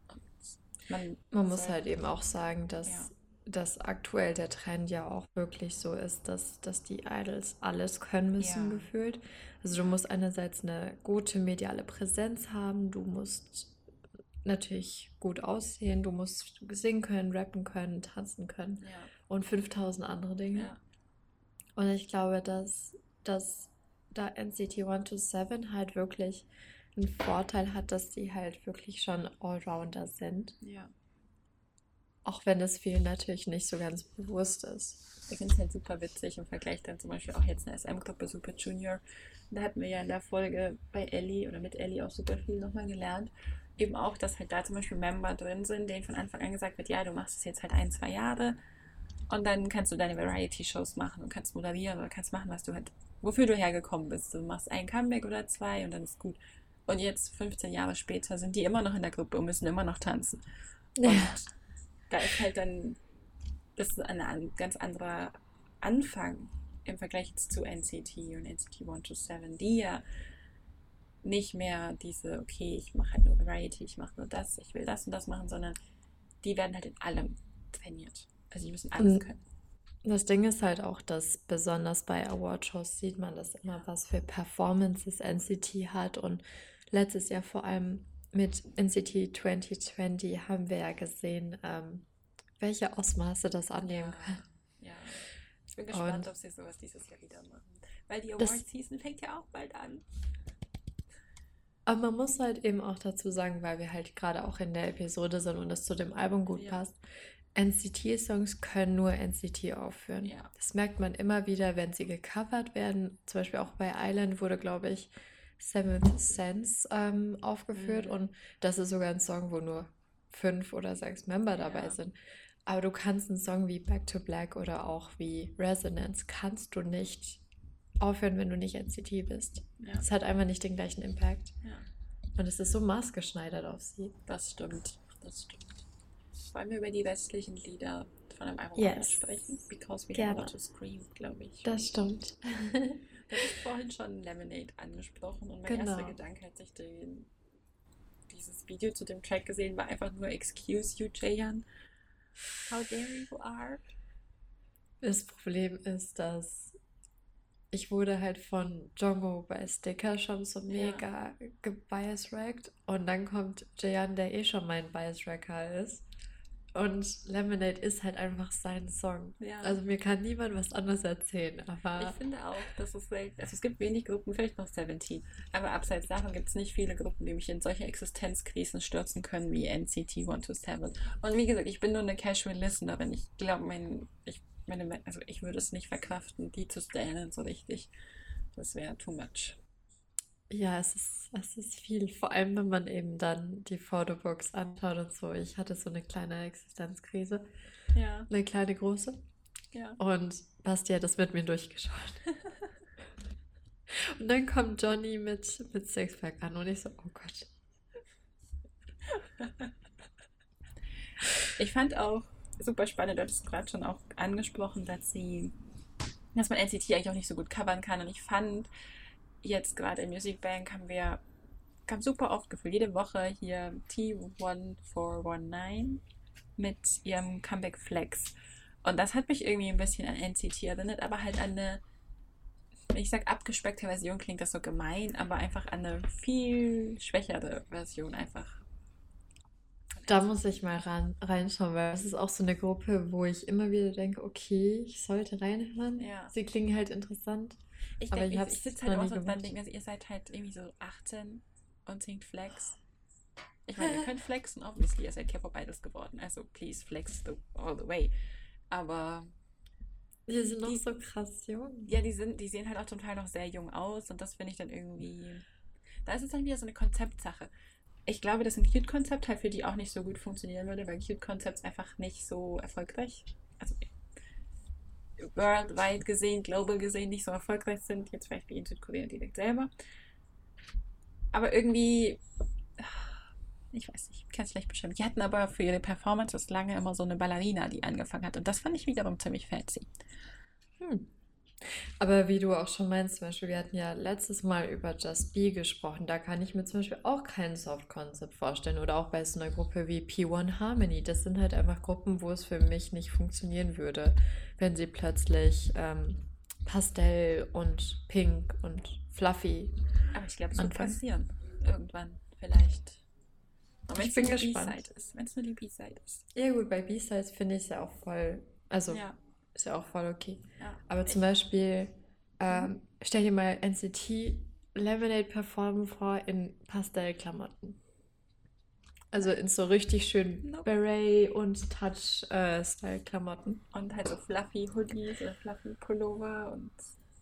man, man muss halt eben auch sagen, dass ja. Dass aktuell der Trend ja auch wirklich so ist, dass, dass die Idols alles können müssen, Ja, gefühlt. Also du musst einerseits eine gute mediale Präsenz haben, du musst natürlich gut aussehen, du musst singen können, rappen können, tanzen können ja, und 5000 andere Dinge. ja, Und ich glaube, dass, dass da NCT 127 halt wirklich einen Vorteil hat, dass die halt wirklich schon Allrounder sind. ja. Auch wenn es vielen natürlich nicht so ganz bewusst ist. Ich finde es halt super witzig im Vergleich dann zum Beispiel auch jetzt eine SM-Gruppe Super Junior. Da hatten wir ja in der Folge bei Ellie oder mit Ellie auch super viel nochmal gelernt. Eben auch, dass halt da zum Beispiel Member drin sind, denen von Anfang an gesagt wird, ja, du machst es jetzt halt ein, zwei Jahre und dann kannst du deine Variety-Shows machen und kannst moderieren oder kannst machen, was du halt, wofür du hergekommen bist. Du machst ein Comeback oder zwei und dann ist gut. Und jetzt, 15 Jahre später, sind die immer noch in der Gruppe und müssen immer noch tanzen. Und Ja. Da ist halt dann, das ist ein an- ganz anderer Anfang im Vergleich jetzt zu NCT und NCT 127, die ja nicht mehr diese, okay, ich mache halt nur Variety, ich mache nur das, ich will das und das machen, sondern die werden halt in allem trainiert. Also die müssen alles Und können. das Ding ist halt auch, dass besonders bei Awardshows sieht man das immer, was für Performances NCT hat. Und letztes Jahr vor allem mit NCT 2020 haben wir ja gesehen, ähm, welche Ausmaße das annehmen Ja, kann. ja. Ich bin gespannt, Und ob sie sowas dieses Jahr wieder machen. Weil die das Award-Season fängt ja auch bald an. Aber man muss halt eben auch dazu sagen, weil wir halt gerade auch in der Episode sind und es zu dem Album gut Ja, passt, NCT-Songs können nur NCT aufführen. ja, Das merkt man immer wieder, wenn sie gecovert werden. Zum Beispiel auch bei Island wurde, glaube ich, Seventh Sense ähm, aufgeführt mhm. und das ist sogar ein Song, wo nur fünf oder sechs Member dabei ja, sind. Aber du kannst einen Song wie Back to Black oder auch wie Resonance kannst du nicht aufhören, wenn du nicht NCT bist. ja, Es hat einfach nicht den gleichen Impact. ja. Und es ist so maßgeschneidert auf sie. Das stimmt, das stimmt. Wollen wir über die restlichen Lieder von dem Album noch sprechen? Yes, Because we have gerne. to scream, glaube ich. Das stimmt. Du hast vorhin schon Lemonade angesprochen und mein erster Genau. Gedanke, als ich den, dieses Video zu dem Track gesehen war, einfach nur Excuse you, Jaehyun. How dare you are? Das Problem ist, dass ich wurde halt von Jongo bei Sticker schon so Ja, mega gebiasrackt und dann kommt Jayan, der eh schon mein Biasracker ist. Und Lemonade ist halt einfach sein Song. ja. Also mir kann niemand was anderes erzählen, Ich aber finde auch, dass es also es gibt wenig Gruppen, vielleicht noch Seventeen, aber abseits davon gibt es nicht viele Gruppen, die mich in solche Existenzkrisen stürzen können wie NCT 127. Und wie gesagt, ich bin nur eine Casual Listenerin. Ich glaube, mein, ich, meine, also ich würde es nicht verkraften, die zu stellen so richtig. Das wäre too much. Ja, es ist, es ist viel. Vor allem, wenn man eben dann die Photobooks anschaut und so. Ich hatte so eine kleine Existenzkrise, Ja, eine kleine große. ja. Und Basti hat das mit mir durchgeschaut. Und dann kommt Johnny mit, mit Sixpack an und ich so, oh Gott. Ich fand auch super spannend, du hattest gerade schon auch angesprochen, dass sie, dass man NCT eigentlich auch nicht so gut covern kann. Und ich fand, jetzt gerade im Music Bank haben wir, kam super oft gefühlt, jede Woche hier T1419 mit ihrem Comeback Flex. Und das hat mich irgendwie ein bisschen an NCT erinnert, aber halt an eine, ich sage abgespeckte Version, klingt das so gemein, aber einfach an eine viel schwächere Version einfach Da muss ich mal ran, reinschauen, weil es ist auch so eine Gruppe, wo ich immer wieder denke, okay, ich sollte reinhören. Ja. Sie klingen halt interessant, Ich denke, ich ich, sitze halt auch so und dann gemacht. denke mir, ihr seid halt irgendwie so 18 und singt Flex. Ich meine, ihr könnt flexen, obviously, ihr seid K-Pop-Idols geworden. Also, please flex the, all the way. Aber Die sind noch die, so krass jung. ja, die sind, die sehen halt auch zum Teil noch sehr jung aus und das finde ich dann irgendwie. Da ist es dann wieder so eine Konzeptsache. Ich glaube, dass ein Cute-Konzept halt für die auch nicht so gut funktionieren würde, weil Cute-Konzepts einfach nicht so erfolgreich, also worldwide gesehen, global gesehen nicht so erfolgreich sind. Jetzt vielleicht wie in Südkorea direkt selber. Aber irgendwie, ich weiß nicht, ich kann es schlecht beschreiben. Die hatten aber für ihre Performances lange immer so eine Ballerina, die angefangen hat. Und das fand ich wiederum ziemlich fancy. Hm. Aber wie du auch schon meinst, zum Beispiel, wir hatten ja letztes Mal über Just Be gesprochen. Da kann ich mir zum Beispiel auch kein Soft-Concept vorstellen. Oder auch bei so einer Gruppe wie P1 Harmony. Das sind halt einfach Gruppen, wo es für mich nicht funktionieren würde, wenn sie plötzlich ähm, Pastell und Pink und Fluffy. Aber ich glaube, es wird passieren. Irgendwann vielleicht. Nur die B-Side ist. Wenn es nur die B-Side ist. Ja gut, bei B-Sides finde ich es ja auch voll. Also ja. ist ja auch voll okay. Aber zum Beispiel, ähm, stell dir mal NCT Lemonade performen vor in Pastellklamotten. Also in so richtig schön nope. Beret und Touch-Style-Klamotten. Äh, und halt so fluffy Hoodies oder fluffy Pullover und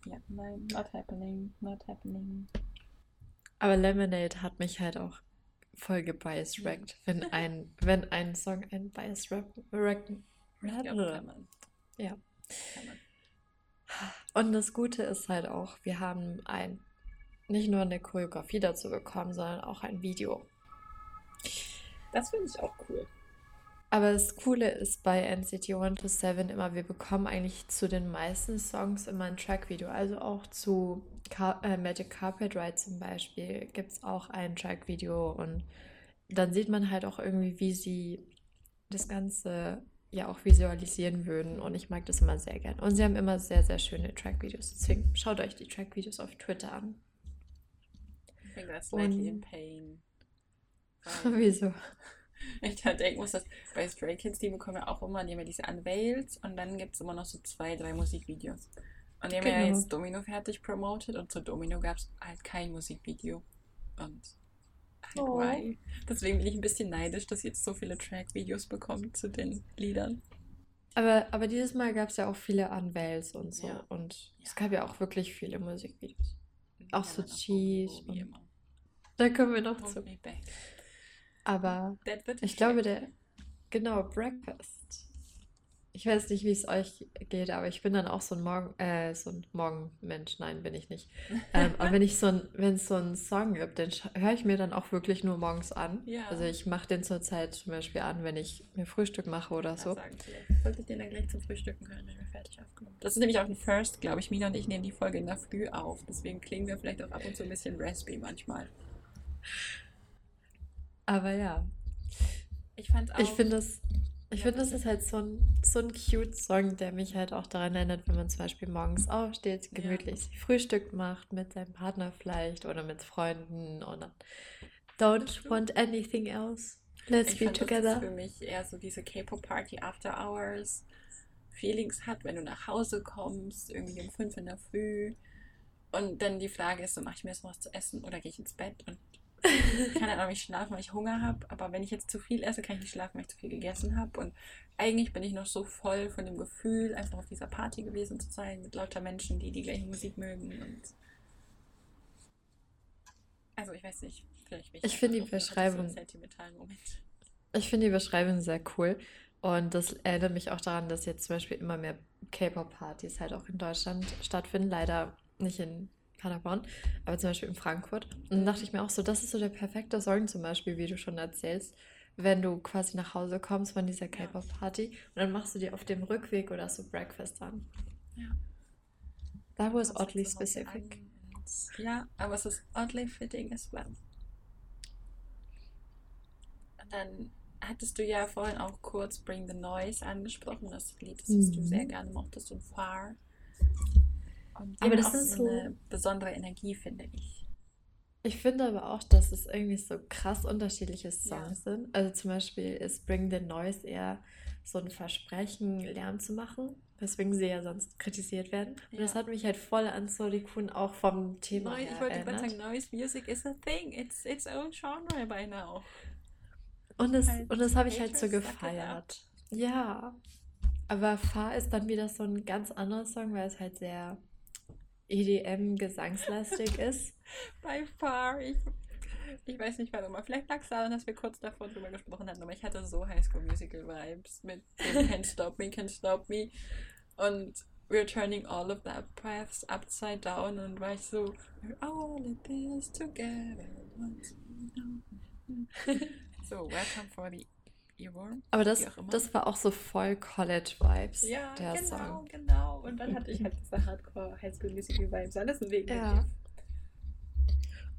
ja, nein, not happening, not happening. Aber Lemonade hat mich halt auch voll gebias-rackt, wenn ein, wenn ein Song ein bias-rap Ja. Und das Gute ist halt auch, wir haben ein nicht nur eine Choreografie dazu bekommen, sondern auch ein Video. Das finde ich auch cool. Aber das Coole ist bei NCT 127 immer, wir bekommen eigentlich zu den meisten Songs immer ein Track-Video. Also auch zu Car äh, Magic Carpet Ride zum Beispiel gibt es auch ein Track-Video und dann sieht man halt auch irgendwie, wie sie das Ganze ja auch visualisieren würden und ich mag das immer sehr gern. Und sie haben immer sehr, sehr schöne Track-Videos. Deswegen schaut euch die Track-Videos auf Twitter an. Ich bin gerade slightly in pain. Wieso? Ich halt denken muss, dass bei Stray Kids, die bekommen ja auch immer, die haben ja diese Unveils und dann gibt es immer noch so zwei, drei Musikvideos. Und die haben genau. ja jetzt Domino fertig promoted und zu Domino gab es halt kein Musikvideo. Und oh. why? Deswegen bin ich ein bisschen neidisch, dass jetzt so viele Track-Videos bekommen zu den Liedern. Aber, aber dieses Mal gab es ja auch viele Unveils und so. Ja. Und ja. es gab ja auch wirklich viele Musikvideos. Auch ja, so Cheese. Da kommen wir noch Hold zu. Aber ich glaube, der. Genau, Breakfast. Ich weiß nicht, wie es euch geht, aber ich bin dann auch so ein Morgen, äh, so ein Morgenmensch. Nein, bin ich nicht. ähm, aber wenn ich so ein, wenn es so einen Song gibt, den höre ich mir dann auch wirklich nur morgens an. Ja. Also ich mache den zurzeit zum Beispiel an, wenn ich mir Frühstück mache oder so. Sagen, sollte ich den dann gleich zum Frühstücken können, wenn wir fertig aufgenommen Das ist nämlich auch ein First, glaube ich. Mina und ich nehmen die Folge in der Früh auf. Deswegen klingen wir vielleicht auch ab und zu ein bisschen raspy manchmal. Aber ja. Ich fand auch. Ich finde das. Ich finde, das ist halt so ein, so ein cute Song, der mich halt auch daran erinnert, wenn man zum Beispiel morgens aufsteht, gemütlich ja. Frühstück macht mit seinem Partner vielleicht oder mit Freunden und don't want anything else. Let's ich be fand, together. Das ist für mich eher so diese K-Pop-Party After Hours Feelings hat, wenn du nach Hause kommst, irgendwie um fünf in der Früh und dann die Frage ist so, mache ich mir jetzt was zu essen oder gehe ich ins Bett und ich kann halt auch nicht schlafen, weil ich Hunger habe. Aber wenn ich jetzt zu viel esse, kann ich nicht schlafen, weil ich zu viel gegessen habe. Und eigentlich bin ich noch so voll von dem Gefühl, einfach auf dieser Party gewesen zu sein, mit lauter Menschen, die die gleiche Musik mögen. Und also ich weiß nicht, vielleicht Ich finde die Beschreibung. Ich finde die Beschreibung sehr cool. Und das erinnert mich auch daran, dass jetzt zum Beispiel immer mehr K-Pop-Partys halt auch in Deutschland stattfinden. Leider nicht in Paderborn, aber zum Beispiel in Frankfurt. Und dann dachte ich mir auch so, das ist so der perfekte Song zum Beispiel, wie du schon erzählst, wenn du quasi nach Hause kommst von dieser K-Pop-Party und dann machst du dir auf dem Rückweg oder so Breakfast an. Ja. That was oddly specific. Ja, aber es ist oddly fitting as well. Und dann hattest du ja vorhin auch kurz Bring the Noise angesprochen, das Lied, das mhm. du sehr gerne mochtest und Far. Und aber das ist so eine besondere Energie, finde ich. Ich finde aber auch, dass es irgendwie so krass unterschiedliche Songs ja. sind. Also zum Beispiel ist Bring the Noise eher so ein Versprechen, Lärm zu machen, weswegen sie ja sonst kritisiert werden. Und ja. das hat mich halt voll an Solikun auch vom Thema Nein, ich wollte gerade sagen, Noise Music is a thing. It's its own genre by now. Und das, halt und das habe ich halt so gefeiert. Ja. Aber Fa ist dann wieder so ein ganz anderer Song, weil es halt sehr EDM-gesangslastig ist. By far. Ich, ich weiß nicht warum, vielleicht lag es daran, dass wir kurz davor drüber gesprochen hatten, aber ich hatte so High School Musical Vibes mit Can't Stop Me, Can't Stop Me und We're Turning All of That Paths Upside Down und war ich so We're all in this together so, welcome for the Earworm. Aber das, das war auch so voll College-Vibes, ja, der genau, Song. genau. Und dann hatte ich halt diese Hardcore-Highschool-Musical-Vibes. Alles wegen ja.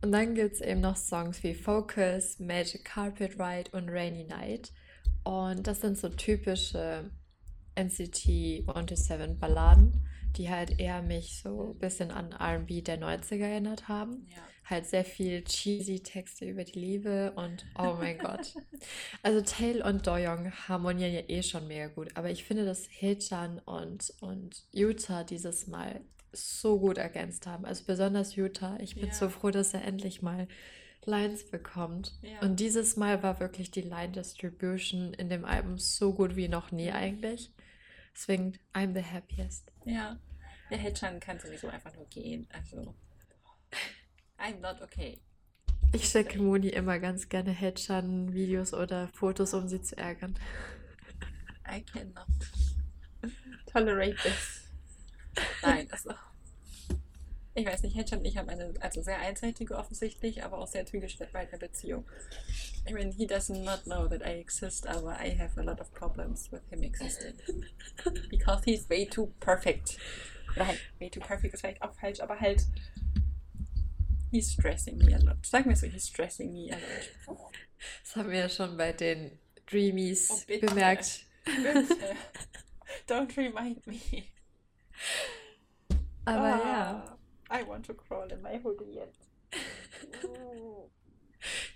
Und dann gibt es eben noch Songs wie Focus, Magic Carpet Ride und Rainy Night. Und das sind so typische NCT 127 Balladen, die halt eher mich so ein bisschen an RB der 90er erinnert haben. Ja. Halt sehr viel cheesy Texte über die Liebe und oh mein Gott. Also Tail und Doyoung harmonieren ja eh schon mega gut, aber ich finde, dass Hechan und, und Utah dieses Mal so gut ergänzt haben. Also besonders Utah. Ich bin Ja. so froh, dass er endlich mal Lines bekommt. Ja. Und dieses Mal war wirklich die Line Distribution in dem Album so gut wie noch nie eigentlich. Deswegen, I'm the happiest. Ja. Der Hedgehog kann sowieso einfach nur gehen. Also. I'm not okay. Ich schicke Moni immer ganz gerne Headshot-Videos oder Fotos, um sie zu ärgern. I cannot tolerate this. Nein, also. Ich weiß nicht, Hedgehog und ich haben eine also sehr einseitige offensichtlich, aber auch sehr zwiegespaltene Beziehung. I mean, he does not know that I exist, aber I have a lot of problems with him existing. Because he's way too perfect. Nein, way too perfect ist vielleicht auch falsch, aber halt. He's stressing me a lot. Sagen wir so, he's stressing me a lot. Das haben wir ja schon bei den Dreamies Oh, bitte. bemerkt. Bitte. Don't remind me. Aber ja, Ah, I want to crawl in my hoodie yet.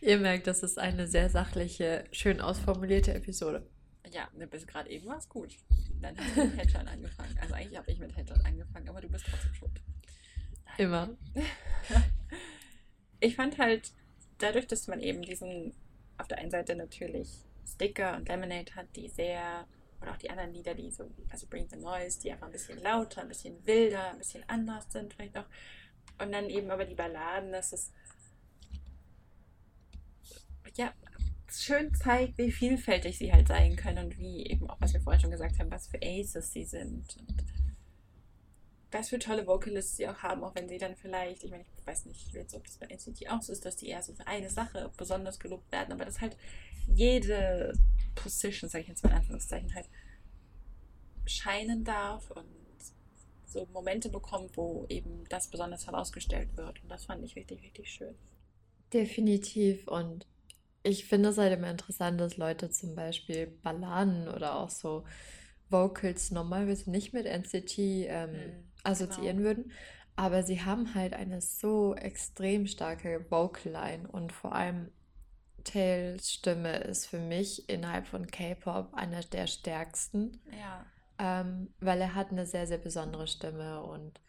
ihr merkt, das ist eine sehr sachliche, schön ausformulierte Episode. Ja, ne, bis gerade eben war es gut. Dann hast du mit Hedgehog angefangen. Also eigentlich habe ich mit Hedgehog angefangen, aber du bist trotzdem schuld. Immer. Ich fand halt, dadurch, dass man eben diesen, auf der einen Seite natürlich Sticker und Lemonade hat, die sehr, oder auch die anderen Lieder, die so, also Bring the Noise, die einfach ein bisschen lauter, ein bisschen wilder, ein bisschen anders sind vielleicht auch. Und dann eben aber die Balladen, dass es ja schön zeigt, wie vielfältig sie halt sein können und wie eben auch, was wir vorhin schon gesagt haben, was für Aces sie sind und was für tolle Vocalists sie auch haben, auch wenn sie dann vielleicht, ich meine, ich weiß nicht jetzt, ob das bei NCT auch so ist, dass die eher so für eine Sache besonders gelobt werden, aber dass halt jede Position, sage ich jetzt mal in Anführungszeichen, halt scheinen darf und so Momente bekommt, wo eben das besonders herausgestellt wird. Und das fand ich richtig, richtig schön. Definitiv. Und ich finde es halt immer interessant, dass Leute zum Beispiel Balladen oder auch so Vocals normalerweise nicht mit NCT ähm, Mhm, assoziieren würden. Aber sie haben halt eine so extrem starke Vocal-Line und vor allem Tails Stimme ist für mich innerhalb von K-Pop eine der stärksten, Ja. ähm, weil er hat eine sehr, sehr besondere Stimme und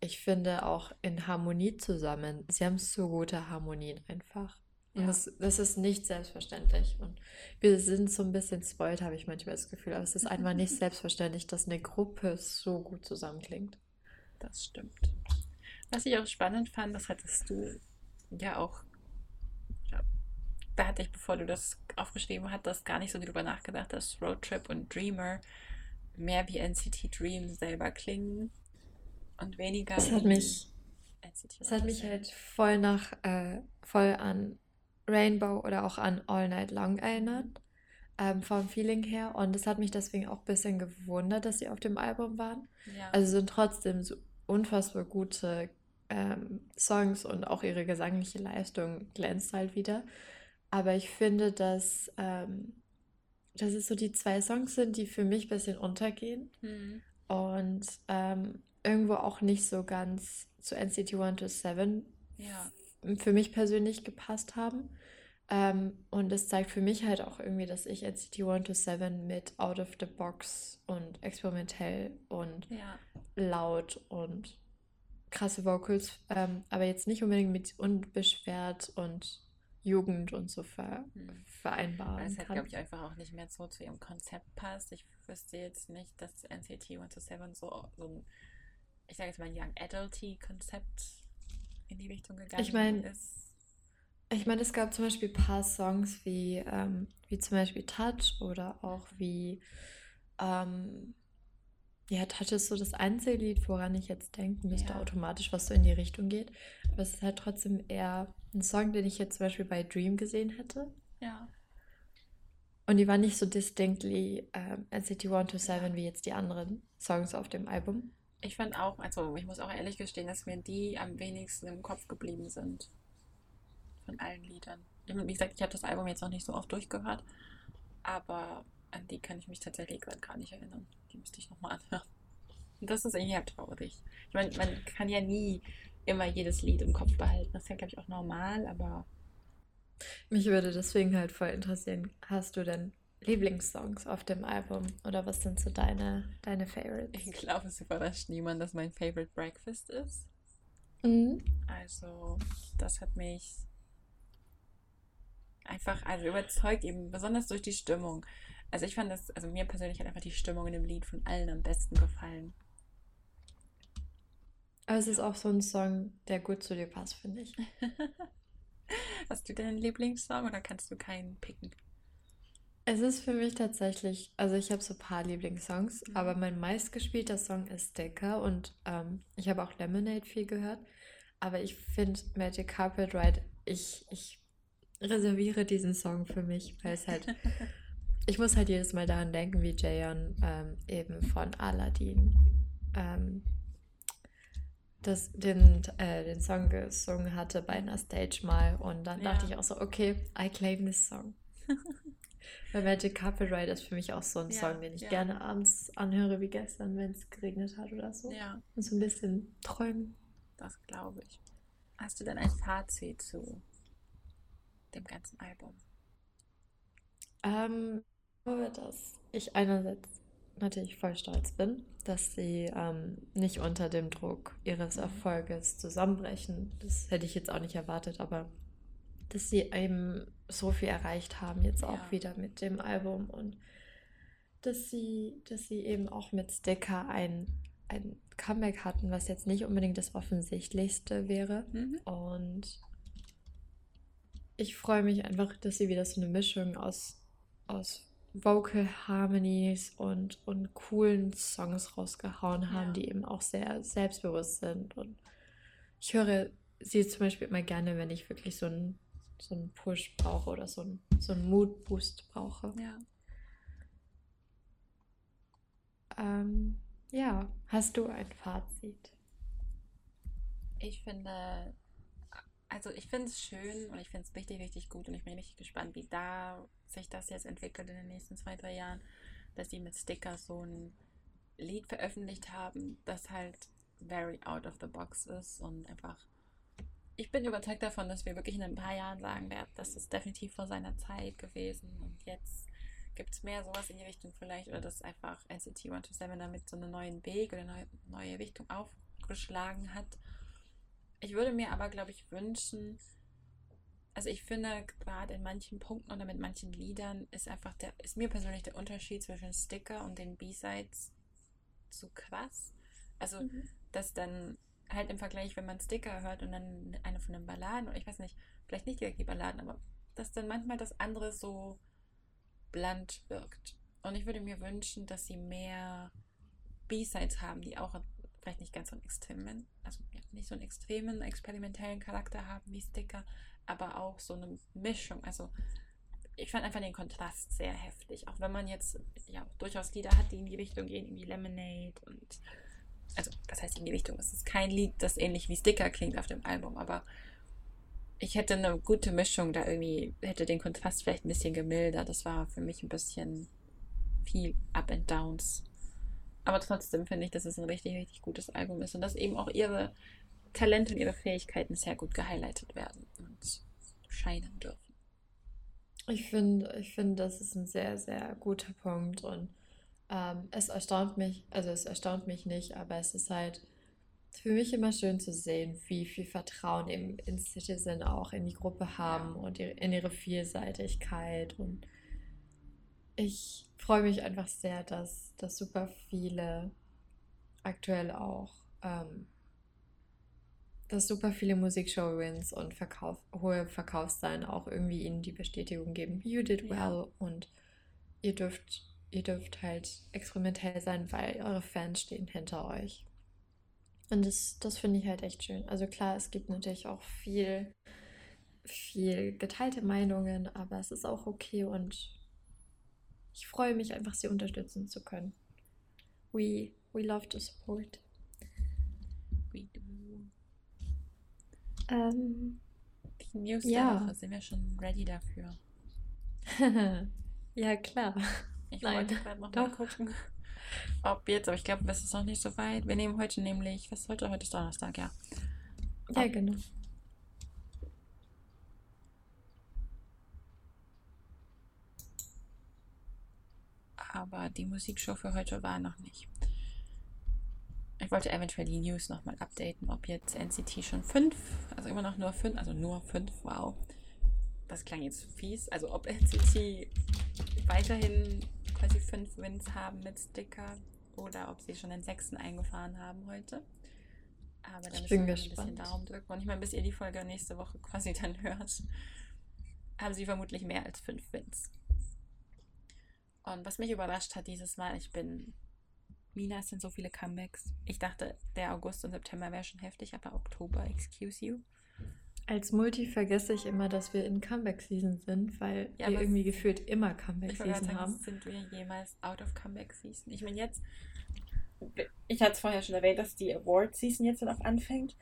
ich finde auch in Harmonie zusammen, sie haben so gute Harmonien einfach. Und Ja. das, das ist nicht selbstverständlich. Und wir sind so ein bisschen spoiled, habe ich manchmal das Gefühl. Aber es ist einfach nicht selbstverständlich, dass eine Gruppe so gut zusammenklingt. Das stimmt. Was ich auch spannend fand, das hattest du ja auch, ja, da hatte ich, bevor du das aufgeschrieben hattest, gar nicht so drüber nachgedacht, dass Roadtrip und Dreamer mehr wie NCT Dream selber klingen und weniger Es hat mich, NCT es hat mich 127. halt voll nach, äh, voll an Rainbow oder auch an All Night Long erinnert. Ähm, vom Feeling her. Und es hat mich deswegen auch ein bisschen gewundert, dass sie auf dem Album waren. Ja, Also sind trotzdem so unfassbar gute ähm, Songs und auch ihre gesangliche Leistung glänzt halt wieder. Aber ich finde, dass, ähm, dass es so die zwei Songs sind, die für mich ein bisschen untergehen hm, und ähm, irgendwo auch nicht so ganz zu NCT 127 ja, für mich persönlich gepasst haben. Ähm, und es zeigt für mich halt auch irgendwie, dass ich NCT 127 mit Out of the Box und experimentell und ja, laut und krasse Vocals, ähm, aber jetzt nicht unbedingt mit unbeschwert und Jugend und so ver hm. Vereinbaren halt, kann. glaube ich, einfach auch nicht mehr so zu ihrem Konzept passt. Ich wüsste jetzt nicht, dass NCT 127 so, so ein, ich sage jetzt mal, Young Adulty Konzept in die Richtung gegangen Ich meine, ist. Ich meine, es gab zum Beispiel ein paar Songs wie, ähm, wie zum Beispiel Touch oder auch wie, ähm, ja, Touch ist so das einzige Lied, woran ich jetzt denken müsste, Ja. automatisch, was so in die Richtung geht. Aber es ist halt trotzdem eher ein Song, den ich jetzt zum Beispiel bei Dream gesehen hätte. Ja. Und die war nicht so distinctly ähm, NCT 127 wie jetzt die anderen Songs auf dem Album. Ich fand auch, also ich muss auch ehrlich gestehen, dass mir die am wenigsten im Kopf geblieben sind. Von allen Liedern. Wie gesagt, ich habe das Album jetzt noch nicht so oft durchgehört, aber an die kann ich mich tatsächlich gerade gar nicht erinnern. Die müsste ich nochmal anhören. Und das ist irgendwie halt traurig. Ich meine, man kann ja nie immer jedes Lied im Kopf behalten. Das ist ja, glaube ich, auch normal, aber. Mich würde deswegen halt voll interessieren, hast du denn Lieblingssongs auf dem Album? Oder was sind so deine, deine Favorites? Ich glaube, es überrascht niemand, dass mein Favorite Breakfast ist. Mhm. Also, das hat mich einfach also überzeugt, eben besonders durch die Stimmung. Also ich fand das, also mir persönlich hat einfach die Stimmung in dem Lied von allen am besten gefallen. Aber es ist auch so ein Song, der gut zu dir passt, finde ich. Hast du deinen Lieblingssong oder kannst du keinen picken? Es ist für mich tatsächlich, also ich habe so ein paar Lieblingssongs, mhm. aber mein meistgespielter Song ist Sticker und ähm, ich habe auch Lemonade viel gehört. Aber ich finde Magic Carpet Ride, ich, ich reserviere diesen Song für mich, weil es halt, ich muss halt jedes Mal daran denken, wie Jayon ähm, eben von Aladdin ähm, das, den, äh, den Song gesungen hatte bei einer Stage mal und dann ja. dachte ich auch so, okay, I claim this song. Weil Magic Carpet Ride ist für mich auch so ein ja, Song, den ich ja. gerne abends anhöre, wie gestern, wenn es geregnet hat oder so. Ja. Und so ein bisschen träumen. Das glaube ich. Hast du denn ein Fazit zu dem ganzen Album? Ähm, dass ich einerseits natürlich voll stolz bin, dass sie ähm, nicht unter dem Druck ihres mhm. Erfolges zusammenbrechen. Das hätte ich jetzt auch nicht erwartet, aber dass sie eben so viel erreicht haben, jetzt auch ja. wieder mit dem Album und dass sie, dass sie eben auch mit Sticker ein, ein Comeback hatten, was jetzt nicht unbedingt das offensichtlichste wäre. Mhm. Und ich freue mich einfach, dass sie wieder so eine Mischung aus, aus Vocal Harmonies und, und coolen Songs rausgehauen haben, ja. die eben auch sehr selbstbewusst sind. Und ich höre sie zum Beispiel immer gerne, wenn ich wirklich so einen, so einen Push brauche oder so einen, so einen Mood-Boost brauche. Ja. Ähm, ja, hast du ein Fazit? Ich finde, also ich finde es schön und ich finde es richtig, richtig gut und ich bin richtig gespannt, wie da sich das jetzt entwickelt in den nächsten zwei, drei Jahren, dass die mit Sticker so ein Lied veröffentlicht haben, das halt very out of the box ist und einfach. Ich bin überzeugt davon, dass wir wirklich in ein paar Jahren sagen werden, das ist definitiv vor seiner Zeit gewesen und jetzt gibt es mehr sowas in die Richtung vielleicht oder dass einfach NCT 127 damit so einen neuen Weg oder eine neue Richtung aufgeschlagen hat ich würde mir aber, glaube ich, wünschen, also ich finde gerade in manchen Punkten oder mit manchen Liedern ist einfach der, ist mir persönlich der Unterschied zwischen Sticker und den B-Sides zu krass. Also, mhm. dass dann halt im Vergleich, wenn man Sticker hört und dann eine von den Balladen, oder ich weiß nicht, vielleicht nicht direkt die Balladen, aber dass dann manchmal das andere so blunt wirkt. Und ich würde mir wünschen, dass sie mehr B-Sides haben, die auch vielleicht nicht ganz so einen extremen, also nicht so einen extremen, experimentellen Charakter haben wie Sticker, aber auch so eine Mischung. Also ich fand einfach den Kontrast sehr heftig. Auch wenn man jetzt ja durchaus Lieder hat, die in die Richtung gehen, wie Lemonade und also das heißt in die Richtung. Es ist kein Lied, das ähnlich wie Sticker klingt auf dem Album, aber ich hätte eine gute Mischung da irgendwie, hätte den Kontrast vielleicht ein bisschen gemildert. Das war für mich ein bisschen viel Up and Downs aber trotzdem finde ich, dass es ein richtig, richtig gutes Album ist und dass eben auch ihre Talente und ihre Fähigkeiten sehr gut gehighlightet werden und scheinen dürfen. Ich finde, ich finde, das ist ein sehr, sehr guter Punkt und ähm, es erstaunt mich, also es erstaunt mich nicht, aber es ist halt für mich immer schön zu sehen, wie viel Vertrauen eben in Citizen auch in die Gruppe haben ja. und in ihre Vielseitigkeit und ich freue mich einfach sehr, dass, dass super viele aktuell auch, ähm, dass super viele Musikshow-Wins und Verkauf, hohe Verkaufszahlen auch irgendwie ihnen die Bestätigung geben, you did well ja. und ihr dürft, ihr dürft halt experimentell sein, weil eure Fans stehen hinter euch. Und das, das finde ich halt echt schön. Also klar, es gibt natürlich auch viel, viel geteilte Meinungen, aber es ist auch okay und ich freue mich einfach, sie unterstützen zu können. We, we love to support. We do. Ähm, Die News ja. der Woche, sind wir schon ready dafür? ja, klar. Ich Nein, wollte gerade noch mal gucken, ob jetzt, aber ich glaube, es ist noch nicht so weit. Wir nehmen heute nämlich, was ist heute? Heute ist Donnerstag, ja. Ja, genau. Aber die Musikshow für heute war noch nicht. Ich wollte eventuell die News nochmal updaten, ob jetzt NCT schon 5, also immer noch nur 5, also nur 5, wow. Das klang jetzt fies. Also ob NCT weiterhin quasi 5 Wins haben mit Sticker oder ob sie schon den sechsten eingefahren haben heute. Aber da müssen wir ein bisschen Daumen drücken. Und ich meine, bis ihr die Folge nächste Woche quasi dann hört, haben sie vermutlich mehr als 5 Wins. Und was mich überrascht hat dieses Mal, ich bin. Mina, es sind so viele Comebacks. Ich dachte, der August und September wäre schon heftig, aber Oktober, excuse you. Als Multi vergesse ich immer, dass wir in Comeback-Season sind, weil ja, wir irgendwie gefühlt immer Comeback-Season haben. Sind wir jemals out of Comeback-Season? Ich meine, jetzt. Ich hatte es vorher schon erwähnt, dass die Award-Season jetzt noch anfängt.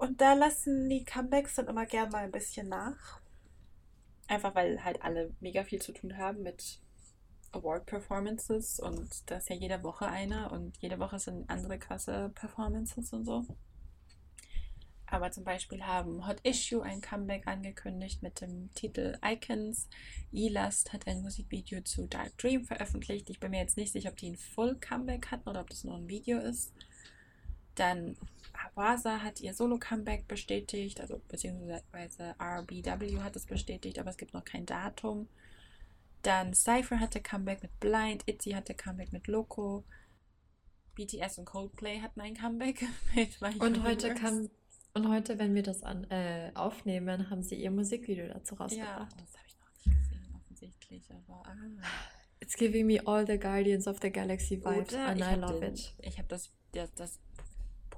Und da lassen die Comebacks dann immer gern mal ein bisschen nach. Einfach weil halt alle mega viel zu tun haben mit Award-Performances und da ist ja jede Woche eine und jede Woche sind andere krasse Performances und so. Aber zum Beispiel haben Hot Issue ein Comeback angekündigt mit dem Titel Icons. Elast hat ein Musikvideo zu Dark Dream veröffentlicht. Ich bin mir jetzt nicht sicher, ob die ein Full Comeback hatten oder ob das nur ein Video ist. Dann Awasa hat ihr Solo-Comeback bestätigt, also beziehungsweise RBW hat es bestätigt, aber es gibt noch kein Datum. Dann Cypher hatte Comeback mit Blind, Itzy hatte Comeback mit Loco, BTS und Coldplay hatten ein Comeback mit My Und heute kam und heute, wenn wir das an, äh, aufnehmen, haben sie ihr Musikvideo dazu rausgebracht. Ja, das habe ich noch nicht gesehen, offensichtlich, aber ah. It's giving me all the Guardians of the Galaxy vibes Oder and I love den, it. Ich habe das, das, das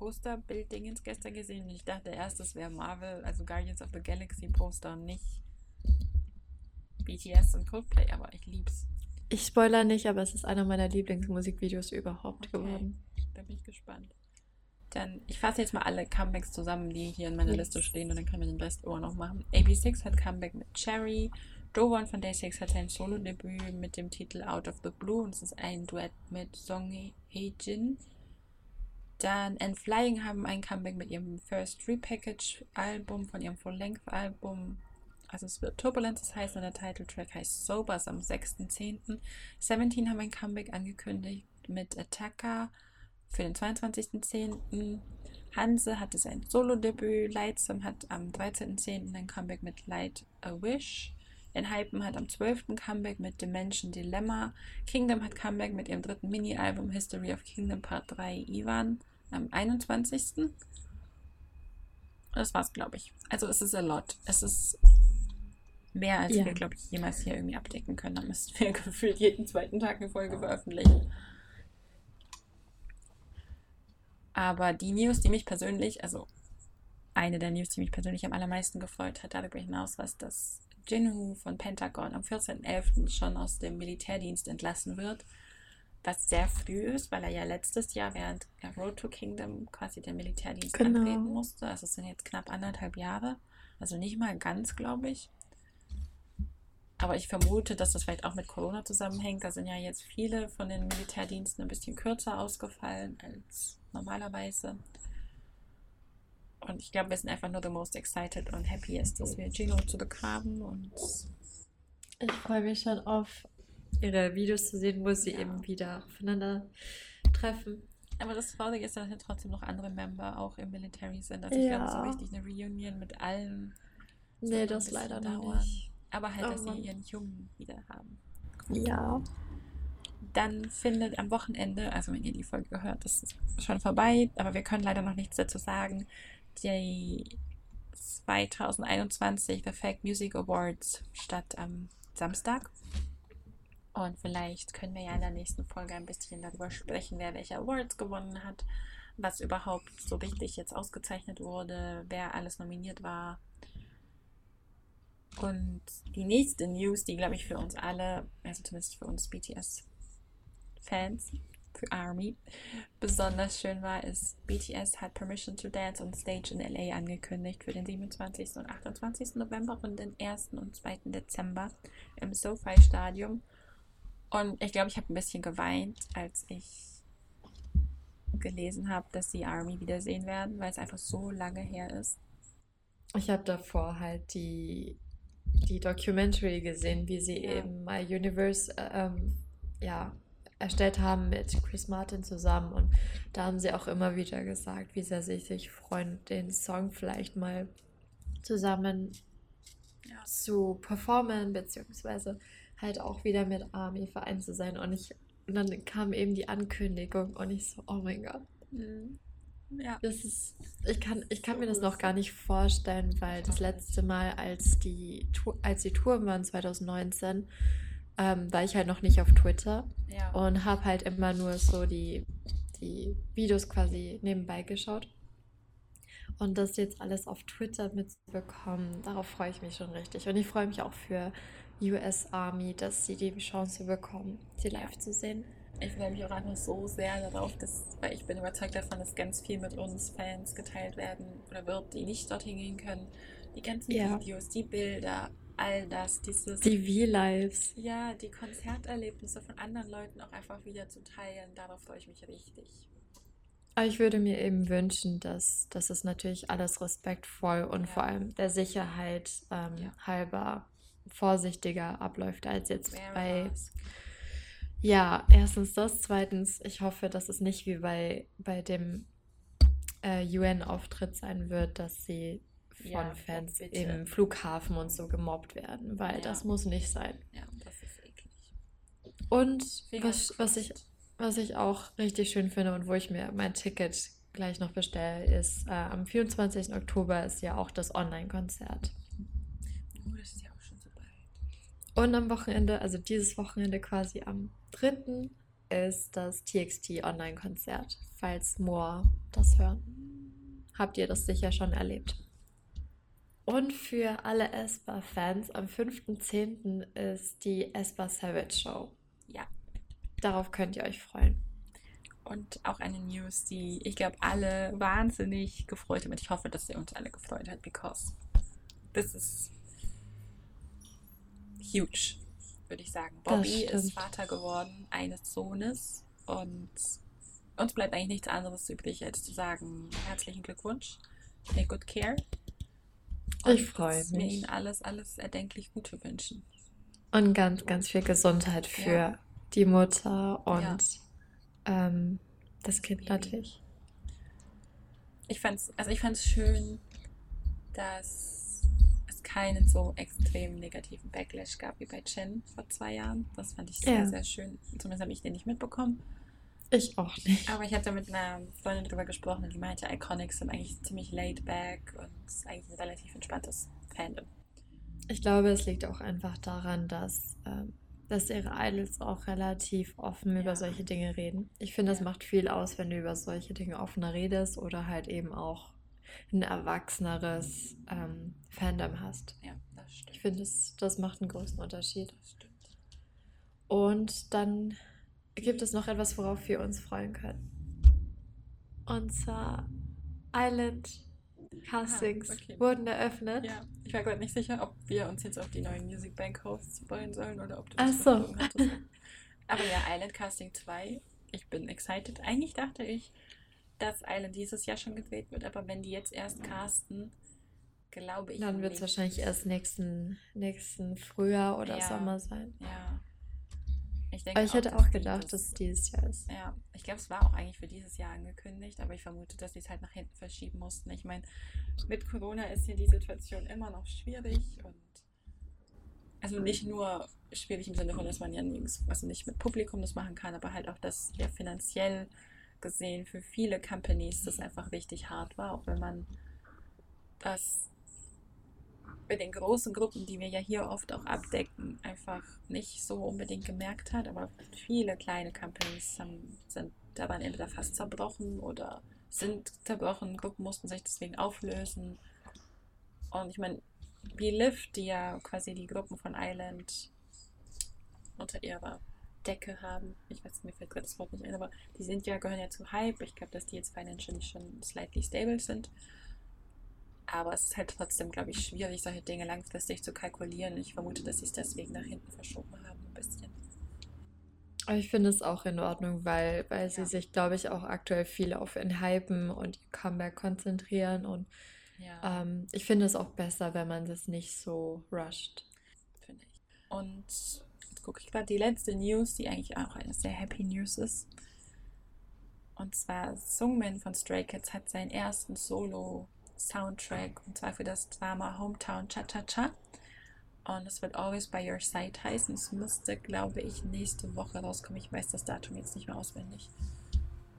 Posterbild-Dingens gestern gesehen und ich dachte erst, das wäre Marvel, also Guardians of the Galaxy Poster und nicht BTS und Coldplay, aber ich lieb's. Ich spoiler nicht, aber es ist einer meiner Lieblingsmusikvideos überhaupt okay. geworden. Da bin ich gespannt. Dann, ich fasse jetzt mal alle Comebacks zusammen, die hier in meiner yes. Liste stehen und dann können wir den Rest auch noch machen. AB6 hat Comeback mit Cherry. Dowan von Day6 hat ein Solo-Debüt mit dem Titel Out of the Blue und es ist ein Duett mit Song Hee-jin. Dann And Flying haben ein Comeback mit ihrem First Repackage Album, von ihrem Full-Length-Album. Also es wird Turbulences heißen und der Titeltrack heißt Sobers am 6.10. 17 haben ein Comeback angekündigt mit Attacker für den 22.10. Hanse hatte sein Solo-Debüt. Lightsome hat am 13.10. ein Comeback mit Light a Wish. Enhypen hat am 12. Comeback mit Dimension Dilemma. Kingdom hat Comeback mit ihrem dritten Mini-Album History of Kingdom Part 3 Ivan am 21. Das war's, glaube ich. Also es ist a lot. Es ist mehr, als ja. wir, glaube ich, jemals hier irgendwie abdecken können. Da müssten wir gefühlt jeden zweiten Tag eine Folge veröffentlichen. Aber die News, die mich persönlich, also eine der News, die mich persönlich am allermeisten gefreut hat, darüber hinaus, was das Jinhu von Pentagon am 14.11. schon aus dem Militärdienst entlassen wird was sehr früh ist, weil er ja letztes Jahr während Road to Kingdom quasi den Militärdienst genau. antreten musste. Also es sind jetzt knapp anderthalb Jahre. Also nicht mal ganz, glaube ich. Aber ich vermute, dass das vielleicht auch mit Corona zusammenhängt. Da sind ja jetzt viele von den Militärdiensten ein bisschen kürzer ausgefallen als normalerweise. Und ich glaube, wir sind einfach nur the most excited und happiest, dass wir Gino zurückhaben. Und ich freue mich schon auf ihre Videos zu sehen, wo sie ja. eben wieder aufeinander treffen. Aber das Traurige ist, dass ja trotzdem noch andere Member auch im Military sind. Also ich ja. glaube, so richtig eine Reunion mit allen. Nee, das leider dauern. nicht. Aber halt, oh, dass sie ihren Jungen wieder haben. Gut. Ja. Dann findet am Wochenende, also wenn ihr die Folge hört, das ist schon vorbei, aber wir können leider noch nichts dazu sagen, die 2021 The Fact Music Awards statt am Samstag. Und vielleicht können wir ja in der nächsten Folge ein bisschen darüber sprechen, wer welche Awards gewonnen hat, was überhaupt so richtig jetzt ausgezeichnet wurde, wer alles nominiert war. Und die nächste News, die glaube ich für uns alle, also zumindest für uns BTS-Fans, für ARMY, besonders schön war, ist, BTS hat Permission to Dance on Stage in LA angekündigt für den 27. und 28. November und den 1. und 2. Dezember im SoFi Stadium. Und ich glaube, ich habe ein bisschen geweint, als ich gelesen habe, dass sie Army wiedersehen werden, weil es einfach so lange her ist. Ich habe davor halt die, die Documentary gesehen, wie sie ja. eben My Universe äh, ähm, ja, erstellt haben mit Chris Martin zusammen. Und da haben sie auch immer wieder gesagt, wie sehr sie sich freuen, den Song vielleicht mal zusammen ja. zu performen, beziehungsweise halt auch wieder mit Army vereint zu sein. Und ich und dann kam eben die Ankündigung und ich so, oh mein Gott. Mhm. Ja. Das ist, ich kann, ich kann mir das noch gar nicht vorstellen, weil das letzte Mal, als die, als die Touren waren 2019, ähm, war ich halt noch nicht auf Twitter ja. und habe halt immer nur so die, die Videos quasi nebenbei geschaut. Und das jetzt alles auf Twitter mitzubekommen, darauf freue ich mich schon richtig. Und ich freue mich auch für US Army, dass sie die Chance bekommen, sie live zu sehen. Ich freue mich auch einfach so sehr darauf, dass, weil ich bin überzeugt davon, dass ganz viel mit uns Fans geteilt werden oder wird, die nicht dorthin gehen können. Die ganzen ja. Videos, die Bilder, all das, dieses. Die V-Lives. Ja, die Konzerterlebnisse von anderen Leuten auch einfach wieder zu teilen, darauf freue ich mich richtig. Aber ich würde mir eben wünschen, dass, dass es natürlich alles respektvoll und ja. vor allem der Sicherheit ähm, ja. halber vorsichtiger abläuft als jetzt Very bei. Ask. Ja, erstens das. Zweitens, ich hoffe, dass es nicht wie bei, bei dem äh, UN-Auftritt sein wird, dass sie von ja, Fans bitte. im Flughafen und so gemobbt werden, weil ja. das muss nicht sein. Ja, das ist eklig. Und was, was, ich, was ich auch richtig schön finde und wo ich mir mein Ticket gleich noch bestelle, ist äh, am 24. Oktober ist ja auch das Online-Konzert. Oh, das ist ja und am Wochenende, also dieses Wochenende quasi am 3. ist das TXT Online-Konzert, falls Moore das hören. Habt ihr das sicher schon erlebt. Und für alle Espa-Fans, am 5.10. ist die Espa Savage Show. Ja. Darauf könnt ihr euch freuen. Und auch eine News, die ich glaube alle wahnsinnig gefreut haben. Und ich hoffe, dass sie uns alle gefreut hat, because this is huge, würde ich sagen. Bobby ist Vater geworden eines Sohnes und uns bleibt eigentlich nichts anderes übrig, als zu sagen, herzlichen Glückwunsch, take good care. Und ich freue mich. Wir Ihnen alles, alles erdenklich Gute wünschen. Und ganz, ganz viel Gesundheit für ja. die Mutter und ja. ähm, das Kind natürlich. Ich fand's, also ich fand's schön, dass keinen so extrem negativen Backlash gab wie bei Chen vor zwei Jahren. Das fand ich sehr, ja. sehr schön. Zumindest habe ich den nicht mitbekommen. Ich auch nicht. Aber ich hatte mit einer Freundin darüber gesprochen und die meinte, Iconics sind eigentlich ziemlich laid back und ist eigentlich ein relativ entspanntes Fandom. Ich glaube, es liegt auch einfach daran, dass, ähm, dass ihre Idols auch relativ offen ja. über solche Dinge reden. Ich finde, ja. das macht viel aus, wenn du über solche Dinge offener redest oder halt eben auch ein erwachseneres ähm, Fandom hast. Ja, das stimmt. Ich finde, das, das macht einen großen Unterschied. Das stimmt. Und dann gibt es noch etwas, worauf wir uns freuen können. Und zwar Island Castings Aha, okay. wurden eröffnet. Ja, ich war gerade nicht sicher, ob wir uns jetzt auf die neuen Music Bank Hosts freuen sollen oder ob du das Ach so. Aber ja, Island Casting 2, ich bin excited. Eigentlich dachte ich, dass Island dieses Jahr schon gedreht wird, aber wenn die jetzt erst casten, glaube ich. Dann wird es wahrscheinlich erst nächsten, nächsten Frühjahr oder ja, Sommer sein. Ja. Ich denke aber ich auch, hätte auch gedacht, dass es dieses Jahr ist. Ja, ich glaube, es war auch eigentlich für dieses Jahr angekündigt, aber ich vermute, dass sie es halt nach hinten verschieben mussten. Ich meine, mit Corona ist hier die Situation immer noch schwierig und also nicht nur schwierig im Sinne von, dass man ja nirgends, also nicht mit Publikum das machen kann, aber halt auch, dass ja finanziell gesehen für viele Companies das einfach richtig hart war, auch wenn man das bei den großen Gruppen, die wir ja hier oft auch abdecken, einfach nicht so unbedingt gemerkt hat. Aber viele kleine Companies haben, sind daran entweder fast zerbrochen oder sind zerbrochen. Gruppen mussten sich deswegen auflösen. Und ich meine, Believe, die ja quasi die Gruppen von Island unter ihrer Decke haben. Ich weiß, mir fällt gerade das Wort nicht ein, aber die sind ja, gehören ja zu Hype. Ich glaube, dass die jetzt financially schon slightly stable sind. Aber es ist halt trotzdem, glaube ich, schwierig, solche Dinge langfristig zu kalkulieren. Ich vermute, dass sie es deswegen nach hinten verschoben haben, ein bisschen. Aber ich finde es auch in Ordnung, weil, weil sie Ja. sich, glaube ich, auch aktuell viel auf ihn hypen und ihr Comeback konzentrieren. Und Ja, ähm, ich finde es auch besser, wenn man das nicht so rusht. finde ich. Und jetzt gucke ich gerade die letzte News, die eigentlich auch eine sehr happy News ist. Und zwar Sungmin von Stray Kids hat seinen ersten Solo-Soundtrack und zwar für das Drama Hometown Cha-Cha-Cha. Und es wird Always by Your Side heißen. Es müsste, glaube ich, nächste Woche rauskommen. Ich weiß das Datum jetzt nicht mehr auswendig.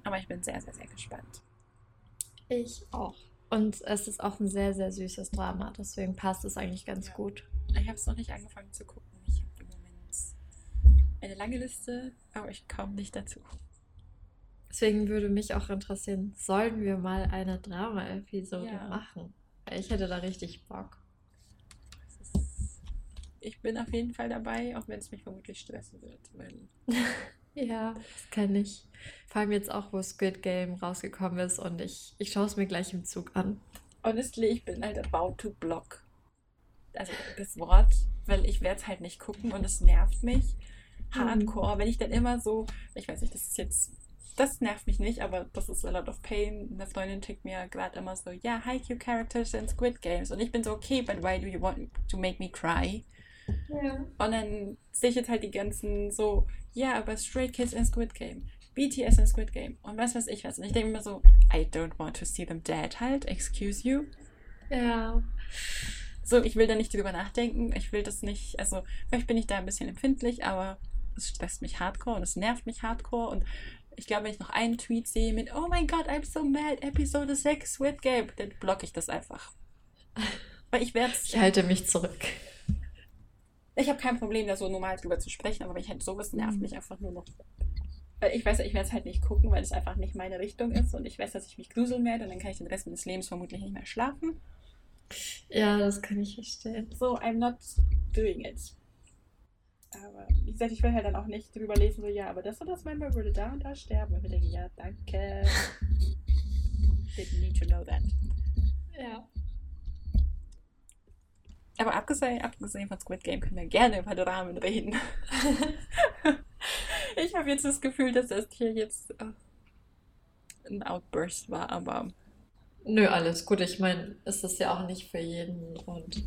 Aber ich bin sehr, sehr, sehr gespannt. Ich auch. Und es ist auch ein sehr, sehr süßes Drama, deswegen passt es eigentlich ganz Ja. gut. Ich habe es noch nicht angefangen zu gucken. Eine lange Liste, aber ich komme nicht dazu. Deswegen würde mich auch interessieren, sollen wir mal eine Drama-Episode Ja. machen? Ich hätte da richtig Bock. Ist, ich bin auf jeden Fall dabei, auch wenn es mich vermutlich stressen wird. Ja, das kann ich. Vor allem jetzt auch, wo Squid Game rausgekommen ist und ich, ich schaue es mir gleich im Zug an. honestly, ich bin halt about to block. Also das Wort, weil ich werde es halt nicht gucken und es nervt mich. Hardcore, wenn ich dann immer so, ich weiß nicht, das ist jetzt, das nervt mich nicht, aber das ist a lot of pain. Eine Freundin tickt mir gerade immer so, ja, hide your characters in Squid Games. Und ich bin so, okay, but why do you want to make me cry? Ja. Und dann sehe ich jetzt halt die ganzen so, ja, aber Stray Kids in Squid Game, BTS in Squid Game und was weiß ich was. Und ich denke mir so, I don't want to see them dead halt, excuse you. Ja. So, ich will da nicht drüber nachdenken, ich will das nicht, also vielleicht bin ich da ein bisschen empfindlich, aber es stresst mich hardcore und es nervt mich hardcore und ich glaube, wenn ich noch einen Tweet sehe mit, oh mein Gott, I'm so mad, Episode 6, Squid Game, dann blocke ich das einfach. Weil ich werde Ich halte mich zurück. Ich habe kein Problem, da so normal drüber zu sprechen, aber wenn ich halt sowas nervt Mhm. mich einfach nur noch. Weil ich weiß, ich werde es halt nicht gucken, weil es einfach nicht meine Richtung ist und ich weiß, dass ich mich gruseln werde und dann kann ich den Rest meines Lebens vermutlich nicht mehr schlafen. Ja, das kann ich verstehen. So, I'm not doing it. Aber wie gesagt, ich will halt dann auch nicht drüber lesen, so, ja, aber das und das Member würde da und da sterben. Und ich denke, ja, danke. Didn't need to know that. Ja. Aber abgesehen, abgesehen von Squid Game können wir gerne über Dramen reden. ich habe jetzt das Gefühl, dass das hier jetzt äh, ein Outburst war, aber Nö, alles gut. Ich meine, es ist ja auch nicht für jeden. Und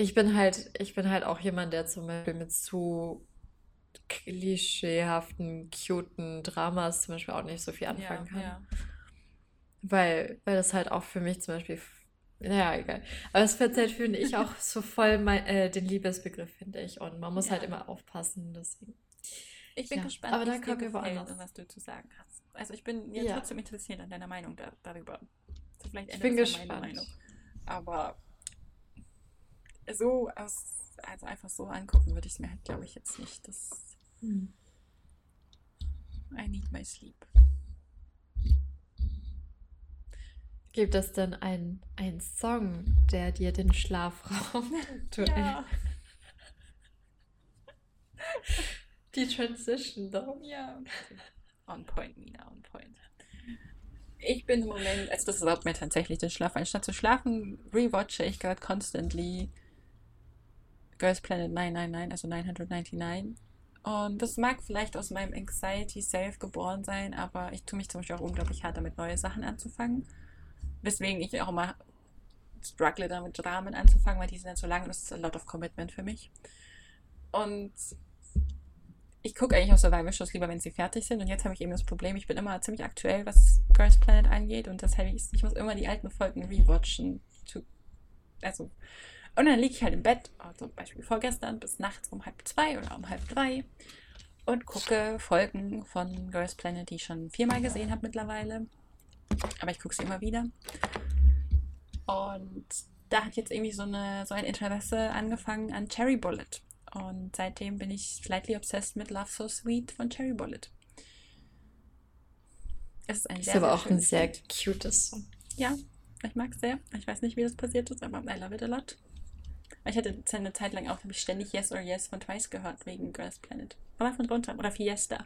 ich bin halt, ich bin halt auch jemand, der zum Beispiel mit zu klischeehaften, cuten Dramas zum Beispiel auch nicht so viel anfangen kann. ja. Weil, weil das halt auch für mich zum Beispiel, naja, egal. Aber es verzeiht, finde ich, auch so voll mein, äh, den Liebesbegriff, finde ich. Und man muss Ja. halt immer aufpassen, deswegen. Ich bin Ja, gespannt, aber da kommen wir woanders. was du zu sagen hast. Also ich bin jetzt Ja. trotzdem interessiert an deiner Meinung da, darüber. Vielleicht Ich bin ja gespannt. Meinung. Aber so aus, also einfach so angucken würde ich es mir halt, glaube ich, jetzt nicht. Das Hm. I need my sleep. Gibt es denn einen, einen Song, der dir den Schlafraum aktuell Ja, Die Transition doch. ja. On point, Mina, on point. Ich bin im Moment, also das raubt mir tatsächlich den Schlaf. Anstatt zu schlafen, rewatche ich gerade constantly Girls Planet 999, also 999. Und das mag vielleicht aus meinem Anxiety Self geboren sein, aber ich tue mich zum Beispiel auch unglaublich hart damit, neue Sachen anzufangen. Weswegen ich auch immer struggle damit, Rahmen anzufangen, weil die sind dann so lang und das ist a lot of commitment für mich. Und ich gucke eigentlich auch Survival-Shows lieber, wenn sie fertig sind. Und jetzt habe ich eben das Problem, ich bin immer ziemlich aktuell, was Girls Planet angeht. Und das heißt, ich muss immer die alten Folgen rewatchen. To, also, und dann liege ich halt im Bett, also zum Beispiel vorgestern, bis nachts um halb zwei oder um halb drei und gucke Folgen von Girls Planet, die ich schon viermal gesehen habe mittlerweile. Aber ich gucke sie immer wieder. Und da hat jetzt irgendwie so, eine, so ein Interesse angefangen an Cherry Bullet. Und seitdem bin ich slightly obsessed mit Love So Sweet von Cherry Bullet. Es ist ein Ist sehr, aber sehr auch ein sehr cutes Song. Ja, ich mag es sehr. Ich weiß nicht, wie das passiert ist, aber I love it a lot. Ich hatte eine Zeit lang auch ständig Yes or Yes von Twice gehört, wegen Girls Planet. Oder von drunter. Oder Fiesta.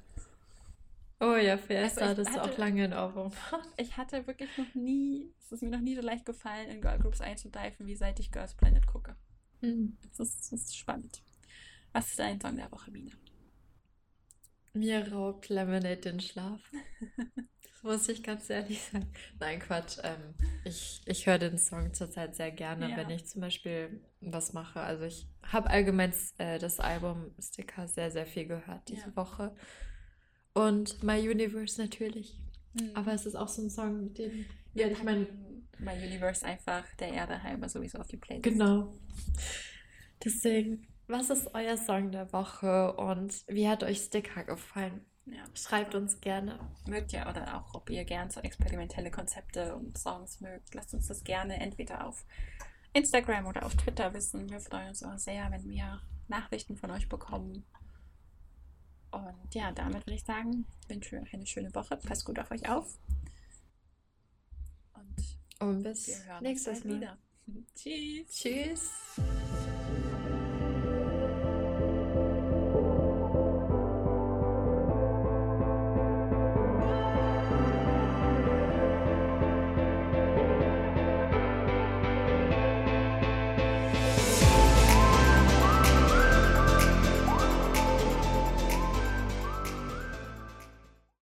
Oh ja, Fiesta Also hattest du auch lange in Ohrwurm. Ich hatte wirklich noch nie, es ist mir noch nie so leicht gefallen, in Girlgroups einzudeifen, wie seit ich Girls Planet gucke. Hm. Das ist, das ist spannend. Was ist dein Song der Woche, Mina? Mir raubt Lemonade den Schlaf. Muss ich ganz ehrlich sagen. Nein, Quatsch. Ähm, ich ich höre den Song zurzeit sehr gerne, Ja. wenn ich zum Beispiel was mache. Also ich habe allgemein äh, das Album Sticker sehr, sehr viel gehört diese Ja. Woche. Und My Universe natürlich. Mhm. Aber es ist auch so ein Song, den, Wir ja, ich meine, My Universe einfach der Erde halber sowieso auf die Playlist. Genau. Deswegen, was ist euer Song der Woche und wie hat euch Sticker gefallen? Ja. Schreibt uns gerne. Mögt ihr oder auch, ob ihr gern so experimentelle Konzepte und Songs mögt, lasst uns das gerne entweder auf Instagram oder auf Twitter wissen. Wir freuen uns auch sehr, wenn wir Nachrichten von euch bekommen. Und ja, damit würde ich sagen, wünsche euch eine schöne Woche. Passt gut auf euch auf. Und Und bis nächstes Mal. wieder. Tschüss. Tschüss.